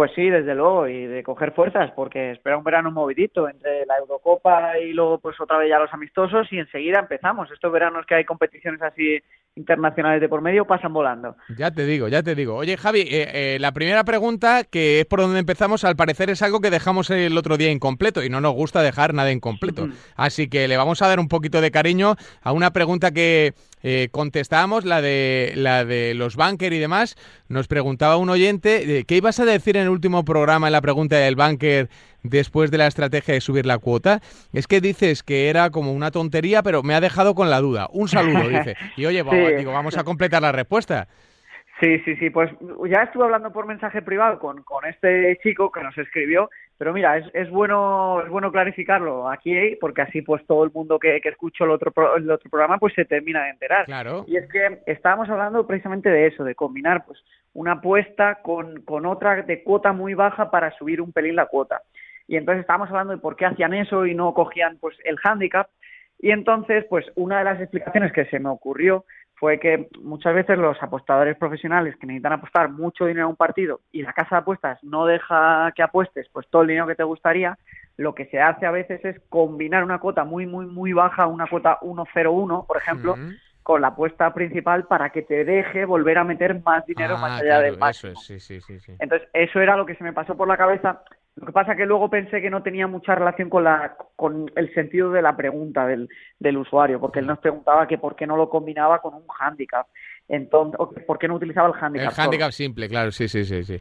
Pues sí, desde luego, y de coger fuerzas, porque espera un verano movidito entre la Eurocopa y luego pues otra vez ya los amistosos y enseguida empezamos. Estos veranos que hay competiciones así internacionales de por medio pasan volando. Ya te digo, ya te digo. Oye, Javi, eh, eh, la primera pregunta, que es por donde empezamos, al parecer es algo que dejamos el otro día incompleto y no nos gusta dejar nada incompleto. Así que le vamos a dar un poquito de cariño a una pregunta que eh, contestábamos, la de, la de los banker y demás. Nos preguntaba un oyente, eh, ¿qué ibas a decir en el último programa en la pregunta del banker después de la estrategia de subir la cuota? Es que dices que era como una tontería, pero me ha dejado con la duda. Un saludo, dice. Y oye, vamos, Sí. digo, vamos a completar la respuesta. Sí, sí, sí, pues ya estuve hablando por mensaje privado con, con este chico que nos escribió, pero mira, es, es bueno es bueno clarificarlo aquí porque así pues todo el mundo que, que escuchó el otro, pro- el otro programa pues se termina de enterar. Claro. Y es que estábamos hablando precisamente de eso, de combinar pues una apuesta con, con otra de cuota muy baja para subir un pelín la cuota. Y entonces estábamos hablando de por qué hacían eso y no cogían pues el handicap. Y entonces, pues una de las explicaciones que se me ocurrió fue que muchas veces los apostadores profesionales que necesitan apostar mucho dinero a un partido y la casa de apuestas no deja que apuestes pues todo el dinero que te gustaría, lo que se hace a veces es combinar una cuota muy, muy, muy baja, una cuota 1.01, por ejemplo, con la apuesta principal para que te deje volver a meter más dinero Ah, más allá claro, del eso es, sí, sí, sí. Entonces, eso era lo que se me pasó por la cabeza. Lo que pasa que luego pensé que no tenía mucha relación con la con el sentido de la pregunta del, del usuario, porque él nos preguntaba que por qué no lo combinaba con un handicap. Entonces, por qué no utilizaba el handicap. El handicap simple, claro, sí, sí, sí, sí.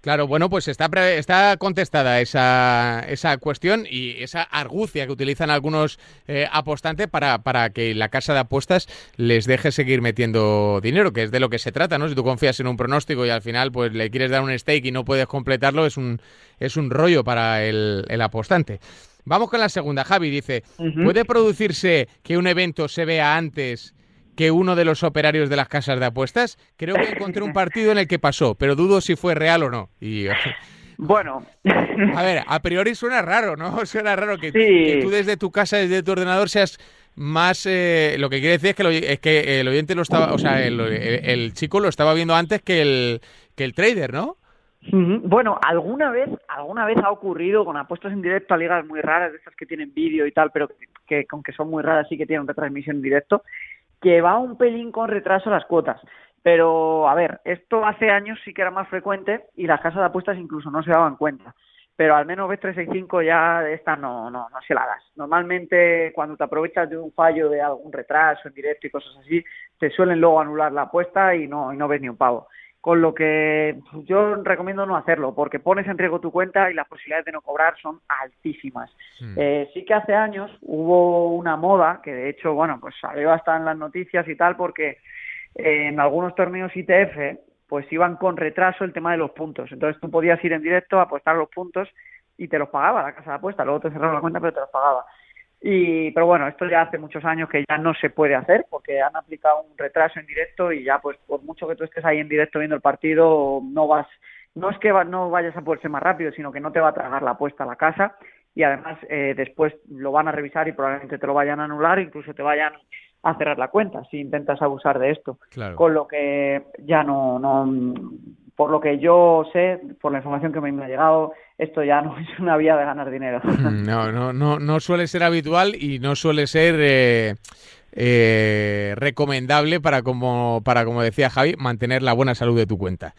Claro, bueno, pues está, pre- está contestada esa, esa cuestión y esa argucia que utilizan algunos eh, apostantes para, para que la casa de apuestas les deje seguir metiendo dinero, que es de lo que se trata, ¿no? Si tú confías en un pronóstico y al final pues le quieres dar un stake y no puedes completarlo, es un, es un rollo para el, el apostante. Vamos con la segunda. Javi dice. ¿puede producirse que un evento se vea antes que uno de los operarios de las casas de apuestas? Creo que encontré un partido en el que pasó, pero dudo si fue real o no. Y, Bueno. A ver, a priori suena raro, ¿no? Suena raro que, Sí. que tú desde tu casa, desde tu ordenador, seas más... eh, lo que quiere decir es que, el, oy- es que el oyente lo estaba... O sea, el, el- el chico lo estaba viendo antes que el, que el trader, ¿no? Bueno, alguna vez, alguna vez ha ocurrido con apuestas en directo a ligas muy raras, de esas que tienen vídeo y tal, pero que, que aunque son muy raras sí que tienen retransmisión en directo, que va un pelín con retraso las cuotas. Pero, a ver, esto hace años sí que era más frecuente y las casas de apuestas incluso no se daban cuenta. Pero al menos Bet365 ya de esta no, no, no se la das. Normalmente cuando te aprovechas de un fallo de algún retraso en directo y cosas así, te suelen luego anular la apuesta y no, y no ves ni un pavo. Con lo que yo recomiendo no hacerlo, porque pones en riesgo tu cuenta y las posibilidades de no cobrar son altísimas. Eh, sí que hace años hubo una moda, que de hecho, bueno, pues salió hasta en las noticias y tal, porque eh, en algunos torneos ITF, pues iban con retraso el tema de los puntos. Entonces tú podías ir en directo a apostar los puntos y te los pagaba la casa de apuestas. Luego te cerraba la cuenta, pero te los pagaba. Y, pero bueno, esto ya hace muchos años que ya no se puede hacer porque han aplicado un retraso en directo y ya, pues, por mucho que tú estés ahí en directo viendo el partido, no vas, no es que va- no vayas a poder ser más rápido, sino que no te va a tragar la apuesta a la casa y además eh, después lo van a revisar y probablemente te lo vayan a anular, incluso te vayan a cerrar la cuenta si intentas abusar de esto. Claro. Con lo que ya no, no, por lo que yo sé, por la información que me ha llegado, esto ya no es una vía de ganar dinero. No, no, no, no suele ser habitual y no suele ser eh, eh, recomendable para como, para, como decía Javi, mantener la buena salud de tu cuenta.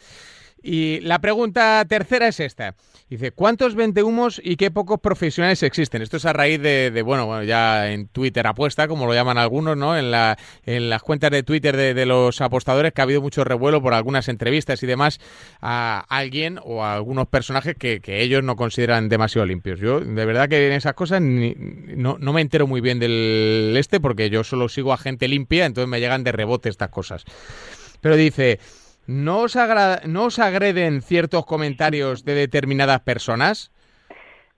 Y la pregunta tercera es esta. Dice, ¿cuántos vendehumos y qué pocos profesionales existen? Esto es a raíz de, bueno, bueno, ya en Twitter apuesta, como lo llaman algunos, ¿no? En, la, en las cuentas de Twitter de, los apostadores, que ha habido mucho revuelo por algunas entrevistas y demás a alguien o a algunos personajes que, ellos no consideran demasiado limpios. Yo, de verdad que en esas cosas ni- no me entero muy bien del este, porque yo solo sigo a gente limpia, entonces me llegan de rebote estas cosas. Pero dice, ¿no os, agra- ¿no os agreden ciertos comentarios de determinadas personas?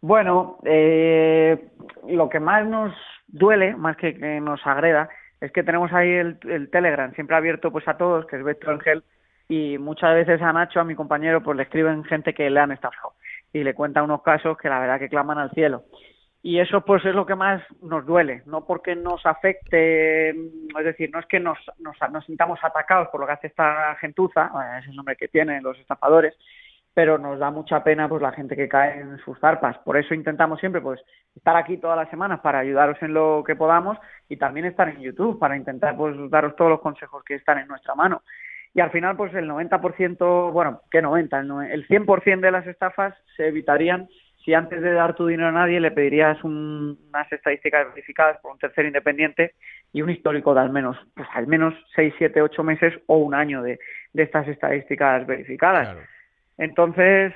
Bueno, eh, lo que más nos duele, más que que nos agreda, es que tenemos ahí el, el Telegram siempre abierto pues a todos, que es Beto Ángel, y muchas veces a Nacho, a mi compañero, pues le escriben gente que le han estafado y le cuentan unos casos que la verdad que claman al cielo. Y eso pues es lo que más nos duele, no porque nos afecte, mm, es decir, no es que nos, nos, nos sintamos atacados por lo que hace esta gentuza, ese es el nombre que tienen los estafadores, pero nos da mucha pena pues la gente que cae en sus zarpas. Por eso intentamos siempre pues estar aquí todas las semanas para ayudaros en lo que podamos y también estar en YouTube para intentar pues daros todos los consejos que están en nuestra mano. Y al final pues el 90%, bueno, ¿qué 90? El, no- el 100% de las estafas se evitarían si antes de dar tu dinero a nadie le pedirías un- unas estadísticas verificadas por un tercero independiente y un histórico de al menos, pues al menos 6, 7, 8 meses o un año de, de estas estadísticas verificadas. Entonces,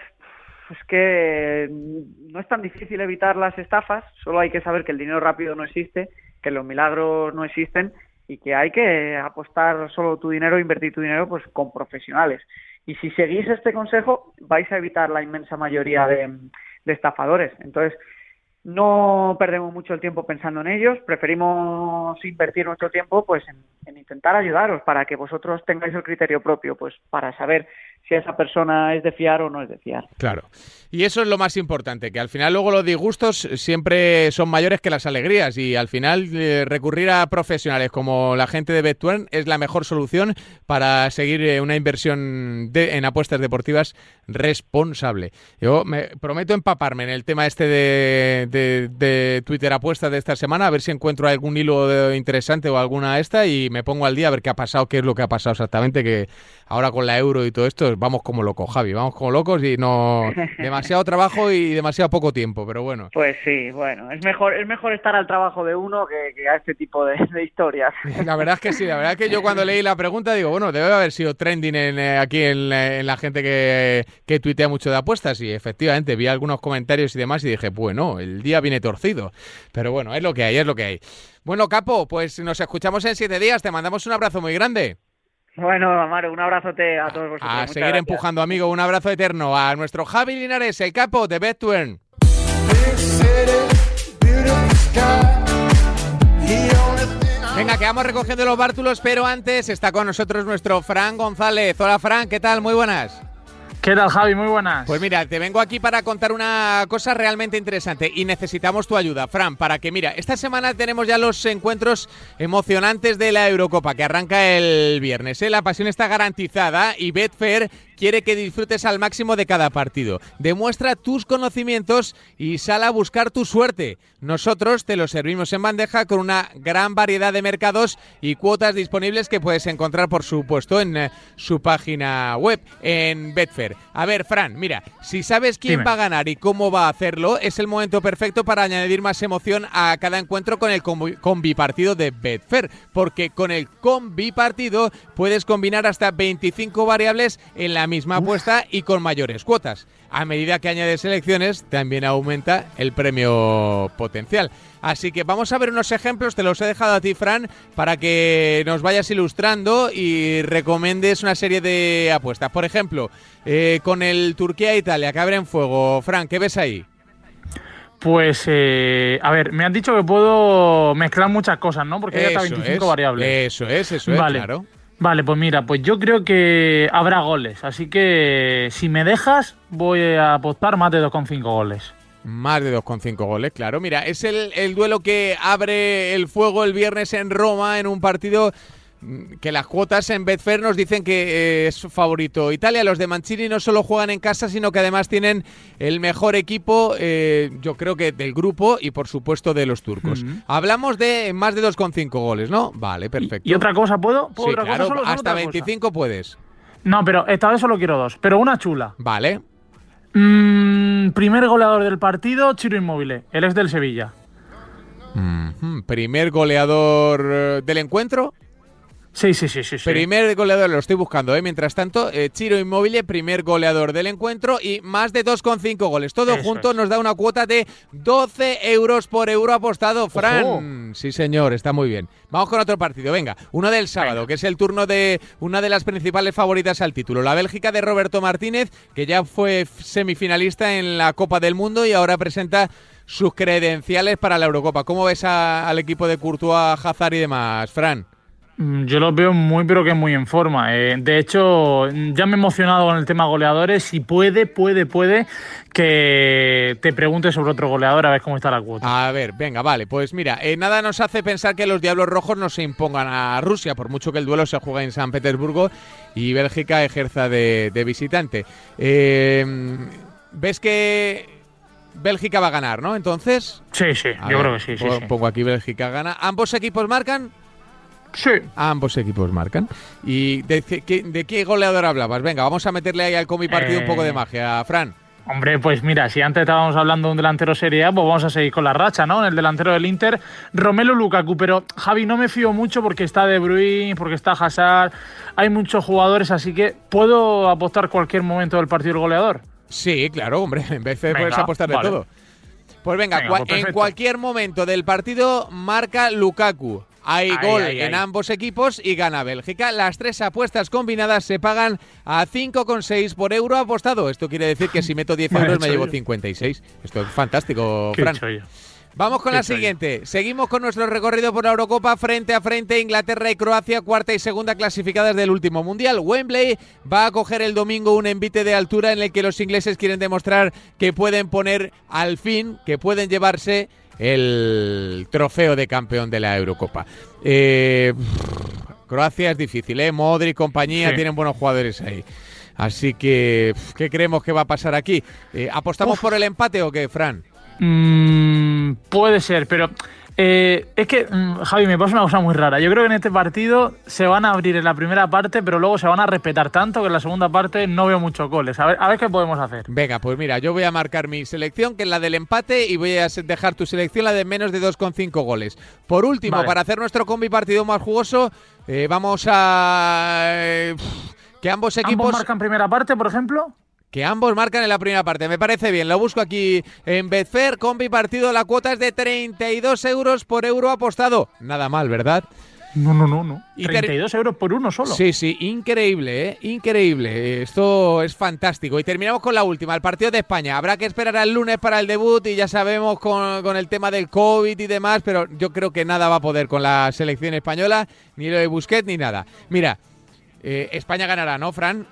es que no es tan difícil evitar las estafas, solo hay que saber que el dinero rápido no existe, que los milagros no existen y que hay que apostar solo tu dinero, invertir tu dinero pues con profesionales. Y si seguís este consejo, vais a evitar la inmensa mayoría de, de estafadores. Entonces, no perdemos mucho el tiempo pensando en ellos, preferimos invertir nuestro tiempo pues en, en intentar ayudaros para que vosotros tengáis el criterio propio, pues para saber si esa persona es de fiar o no es de fiar. Claro. Y eso es lo más importante, que al final luego los disgustos siempre son mayores que las alegrías y al final eh, recurrir a profesionales como la gente de Bettuern es la mejor solución para seguir eh, una inversión de- en apuestas deportivas responsable. Yo me prometo empaparme en el tema este de, de- de Twitter apuestas de esta semana, a ver si encuentro algún hilo interesante o alguna esta y me pongo al día a ver qué ha pasado, qué es lo que ha pasado exactamente, que ahora con la euro y todo esto vamos como locos, Javi, vamos como locos y no demasiado trabajo y demasiado poco tiempo, pero bueno. Pues sí, bueno, es mejor es mejor estar al trabajo de uno que, que a este tipo de, de historias. La verdad es que sí, la verdad es que yo cuando leí la pregunta digo, bueno, debe haber sido trending en, eh, aquí en, la- en la gente que, que tuitea mucho de apuestas y efectivamente vi algunos comentarios y demás y dije, bueno, el día viene torcido. Pero bueno, es lo que hay, es lo que hay. Bueno, Capo, pues nos escuchamos en siete días, te mandamos un abrazo muy grande. Bueno, Amaro, un abrazote a todos vosotros. A Muchas seguir gracias. empujando, amigo, un abrazo eterno a nuestro Javi Linares, el Capo de Bettuern. Venga, que vamos recogiendo los bártulos, pero antes está con nosotros nuestro Fran González. Hola, Fran, ¿qué tal? Muy buenas. ¿Qué tal, Javi? Muy buenas. Pues mira, te vengo aquí para contar una cosa realmente interesante y necesitamos tu ayuda, Fran, para que, mira, esta semana tenemos ya los encuentros emocionantes de la Eurocopa que arranca el viernes. ¿eh? La pasión está garantizada y Betfair quiere que disfrutes al máximo de cada partido. Demuestra tus conocimientos y sal a buscar tu suerte. Nosotros te lo servimos en bandeja con una gran variedad de mercados y cuotas disponibles que puedes encontrar, por supuesto, en eh, su página web, en Betfair. A ver, Fran, mira, si sabes quién Dime. va a ganar y cómo va a hacerlo, es el momento perfecto para añadir más emoción a cada encuentro con el combi- combipartido de Betfair, porque con el combipartido puedes combinar hasta 25 variables en la misma apuesta y con mayores cuotas. A medida que añades selecciones, también aumenta el premio potencial. Así que vamos a ver unos ejemplos, te los he dejado a ti, Fran, para que nos vayas ilustrando y recomiendes una serie de apuestas. Por ejemplo, eh, con el Turquía-Italia, que abre en fuego. Fran, ¿qué ves ahí? Pues, eh, a ver, me han dicho que puedo mezclar muchas cosas, ¿no? Porque hay hasta Eso 25 es, variables. Eso es, eso es, Vale. claro. Vale, pues mira, pues yo creo que habrá goles. Así que si me dejas, voy a apostar más de 2,5 goles. Más de 2,5 goles, claro. Mira, es el, el duelo que abre el fuego el viernes en Roma en un partido que las cuotas en Betfair nos dicen que eh, es favorito Italia. Los de Mancini no solo juegan en casa, sino que además tienen el mejor equipo, eh, yo creo que del grupo y por supuesto de los turcos. Hablamos de más de 2,5 goles, ¿no? Vale, perfecto. ¿Y otra cosa puedo? ¿Puedo Sí, otra claro, cosa? Solo- hasta otra cosa. 25 puedes. No, pero esta vez solo quiero dos. Pero una chula. Vale. Mm, primer goleador del partido, Chiro Inmóvil. Él es del Sevilla. Primer goleador eh, del encuentro. Sí, sí, sí, sí. Primer goleador, lo estoy buscando, ¿eh? Mientras tanto, eh, Chiro Inmóvil, primer goleador del encuentro y más de 2,5 goles. Todo Eso junto es. nos da una cuota de 12 euros por euro apostado, Fran. Sí, señor, está muy bien. Vamos con otro partido, venga. Uno del sábado, que es el turno de una de las principales favoritas al título. La Bélgica de Roberto Martínez, que ya fue semifinalista en la Copa del Mundo y ahora presenta sus credenciales para la Eurocopa. ¿Cómo ves a- al equipo de Courtois, Hazard y demás, Fran? Mm, Yo los veo muy, pero que muy en forma. eh. De hecho, ya me he emocionado con el tema goleadores y puede, puede, puede que te pregunte sobre otro goleador a ver cómo está la cuota. A ver, venga, vale. Pues mira, eh, nada nos hace pensar que los Diablos Rojos no se impongan a Rusia, por mucho que el duelo se juegue en San Petersburgo y Bélgica ejerza de, de visitante. Eh, ¿Ves que Bélgica va a ganar, no? Entonces. Sí, sí, A yo ver, creo que sí, sí. Pongo aquí Bélgica gana. ¿Ambos equipos marcan? Sí. Ambos equipos marcan. ¿Y de, qué- de qué goleador hablabas? Venga, vamos a meterle ahí al comi partido un poco de Eh, magia. Fran. Hombre, pues mira, si antes estábamos hablando de un delantero Serie A, pues vamos a seguir con la racha, ¿no? En el delantero del Inter, Romelu Lukaku. Pero, Javi, no me fío mucho porque está De Bruyne, porque está Hazard, hay muchos jugadores, así que ¿puedo apostar cualquier momento del partido el goleador? Sí, claro, hombre, en vez de puedes apostar de vale. todo. Pues venga, Venga, cua- pues en cualquier momento del partido marca Lukaku. Hay gol en ambos equipos y gana Bélgica. Las tres apuestas combinadas se pagan a 5,6 por euro apostado. Esto quiere decir que si meto 10 Vaya euros me llevo chollo. 56. Esto es fantástico, Fran. Vamos con la siguiente. Seguimos con nuestro recorrido por la Eurocopa frente a frente Inglaterra y Croacia, cuarta y segunda clasificadas del último mundial. Wembley va a acoger el domingo un envite de altura en el que los ingleses quieren demostrar que pueden poner al fin, que pueden llevarse el trofeo de campeón de la Eurocopa. Eh, Croacia es difícil, ¿eh? Modri y compañía Sí. tienen buenos jugadores ahí. Así que, ¿qué creemos que va a pasar aquí? Eh, ¿Apostamos por el empate o qué, Fran? Mm, puede ser, pero eh, es que, mm, Javi, me pasa una cosa muy rara. Yo creo que en este partido se van a abrir en la primera parte, pero luego se van a respetar tanto que en la segunda parte no veo muchos goles. A ver, a ver qué podemos hacer. Venga, pues mira, yo voy a marcar mi selección, que es la del empate, y voy a dejar tu selección, la de menos de 2,5 goles. Por último, Vale. para hacer nuestro combi partido más jugoso, eh, vamos a... eh, que ambos equipos... ¿Ambos marcan primera parte, por ejemplo? Que ambos marcan en la primera parte, me parece bien. Lo busco aquí en Betfair, combi partido, la cuota es de 32 euros por euro apostado. Nada mal, ¿verdad? No, no, no, no. Y ter- 32 euros por uno solo. Sí, sí, increíble, ¿eh? Increíble. Esto es fantástico. Y terminamos con la última, el partido de España. Habrá que esperar al lunes para el debut y ya sabemos con, con el tema del COVID y demás, pero yo creo que nada va a poder con la selección española, ni lo de Busquets ni nada. Mira, eh, España ganará, ¿no, Fran?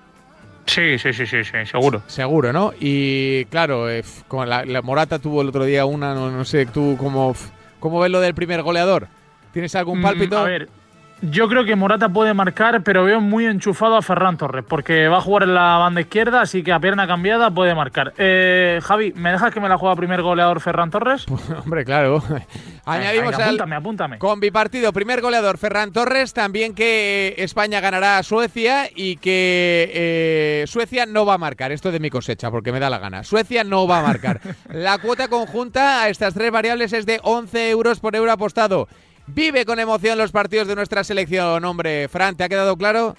Sí, sí, sí, sí, sí, seguro. Seguro, ¿no? Y claro, eh, como la, la Morata tuvo el otro día una, no, no sé, tú cómo, cómo ves lo del primer goleador. ¿Tienes algún Mm, pálpito? a ver, yo creo que Morata puede marcar, pero veo muy enchufado a Ferran Torres, porque va a jugar en la banda izquierda, así que a pierna cambiada puede marcar. Eh, Javi, ¿me dejas que me la juegue primer goleador Ferran Torres? Hombre, claro. Añadimos al apúntame, apúntame. combi partido, primer goleador Ferran Torres, también que eh, España ganará a Suecia y que eh, Suecia no va a marcar. Esto de mi cosecha, porque me da la gana. Suecia no va a marcar. la cuota conjunta a estas tres variables es de 11 euros por euro apostado. Vive con emoción los partidos de nuestra selección, hombre. Fran, ¿te ha quedado claro?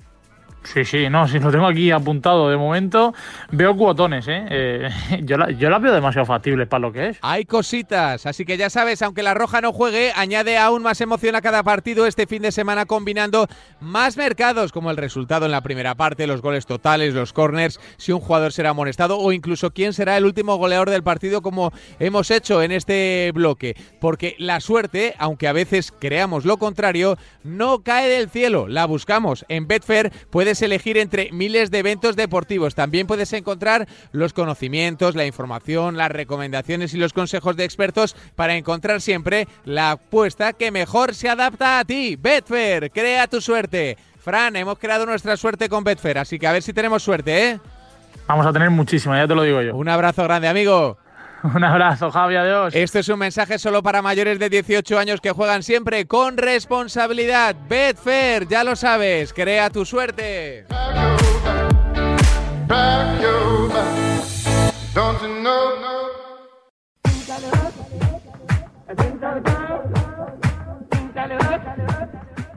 Sí, sí, no, si lo tengo aquí apuntado de momento, veo cuotones, ¿eh? Eh, yo, la- yo las veo demasiado factibles para lo que es. Hay cositas, así que ya sabes, aunque la roja no juegue, añade aún más emoción a cada partido este fin de semana combinando más mercados, como el resultado en la primera parte, los goles totales, los corners, si un jugador será amonestado o incluso quién será el último goleador del partido como hemos hecho en este bloque. Porque la suerte, aunque a veces creamos lo contrario, no cae del cielo, la buscamos. En Betfair puedes elegir entre miles de eventos deportivos. También puedes encontrar los conocimientos, la información, las recomendaciones y los consejos de expertos para encontrar siempre la apuesta que mejor se adapta a ti. Betfair, crea tu suerte. Fran, hemos creado nuestra suerte con Betfair, así que a ver si tenemos suerte, ¿eh? Vamos a tener muchísima, ya te lo digo yo. Un abrazo grande, amigo. Un abrazo, Javi, adiós. Esto es un mensaje solo para mayores de 18 años que juegan siempre con responsabilidad. Betfair, ya lo sabes, crea tu suerte. Don't you know?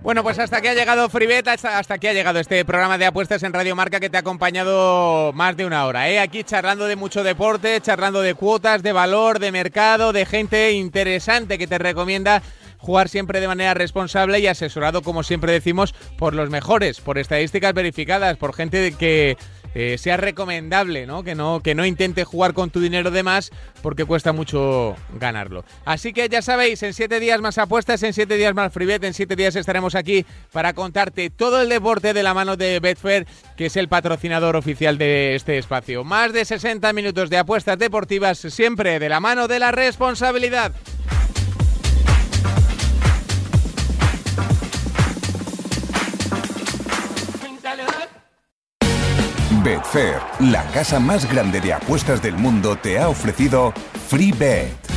Bueno, pues hasta aquí ha llegado Fribet, hasta aquí ha llegado este programa de apuestas en Radio Marca que te ha acompañado más de una hora. ¿eh? Aquí charlando de mucho deporte, charlando de cuotas, de valor, de mercado, de gente interesante que te recomienda jugar siempre de manera responsable y asesorado, como siempre decimos, por los mejores, por estadísticas verificadas, por gente que eh, sea recomendable, ¿no? Que no que no intente jugar con tu dinero de más porque cuesta mucho ganarlo. Así que ya sabéis, en siete días más apuestas, en siete días más freebet, en siete días estaremos aquí para contarte todo el deporte de la mano de Betfair, que es el patrocinador oficial de este espacio. Más de 60 minutos de apuestas deportivas, siempre de la mano de la responsabilidad. Betfair, la casa más grande de apuestas del mundo, te ha ofrecido Free Bet.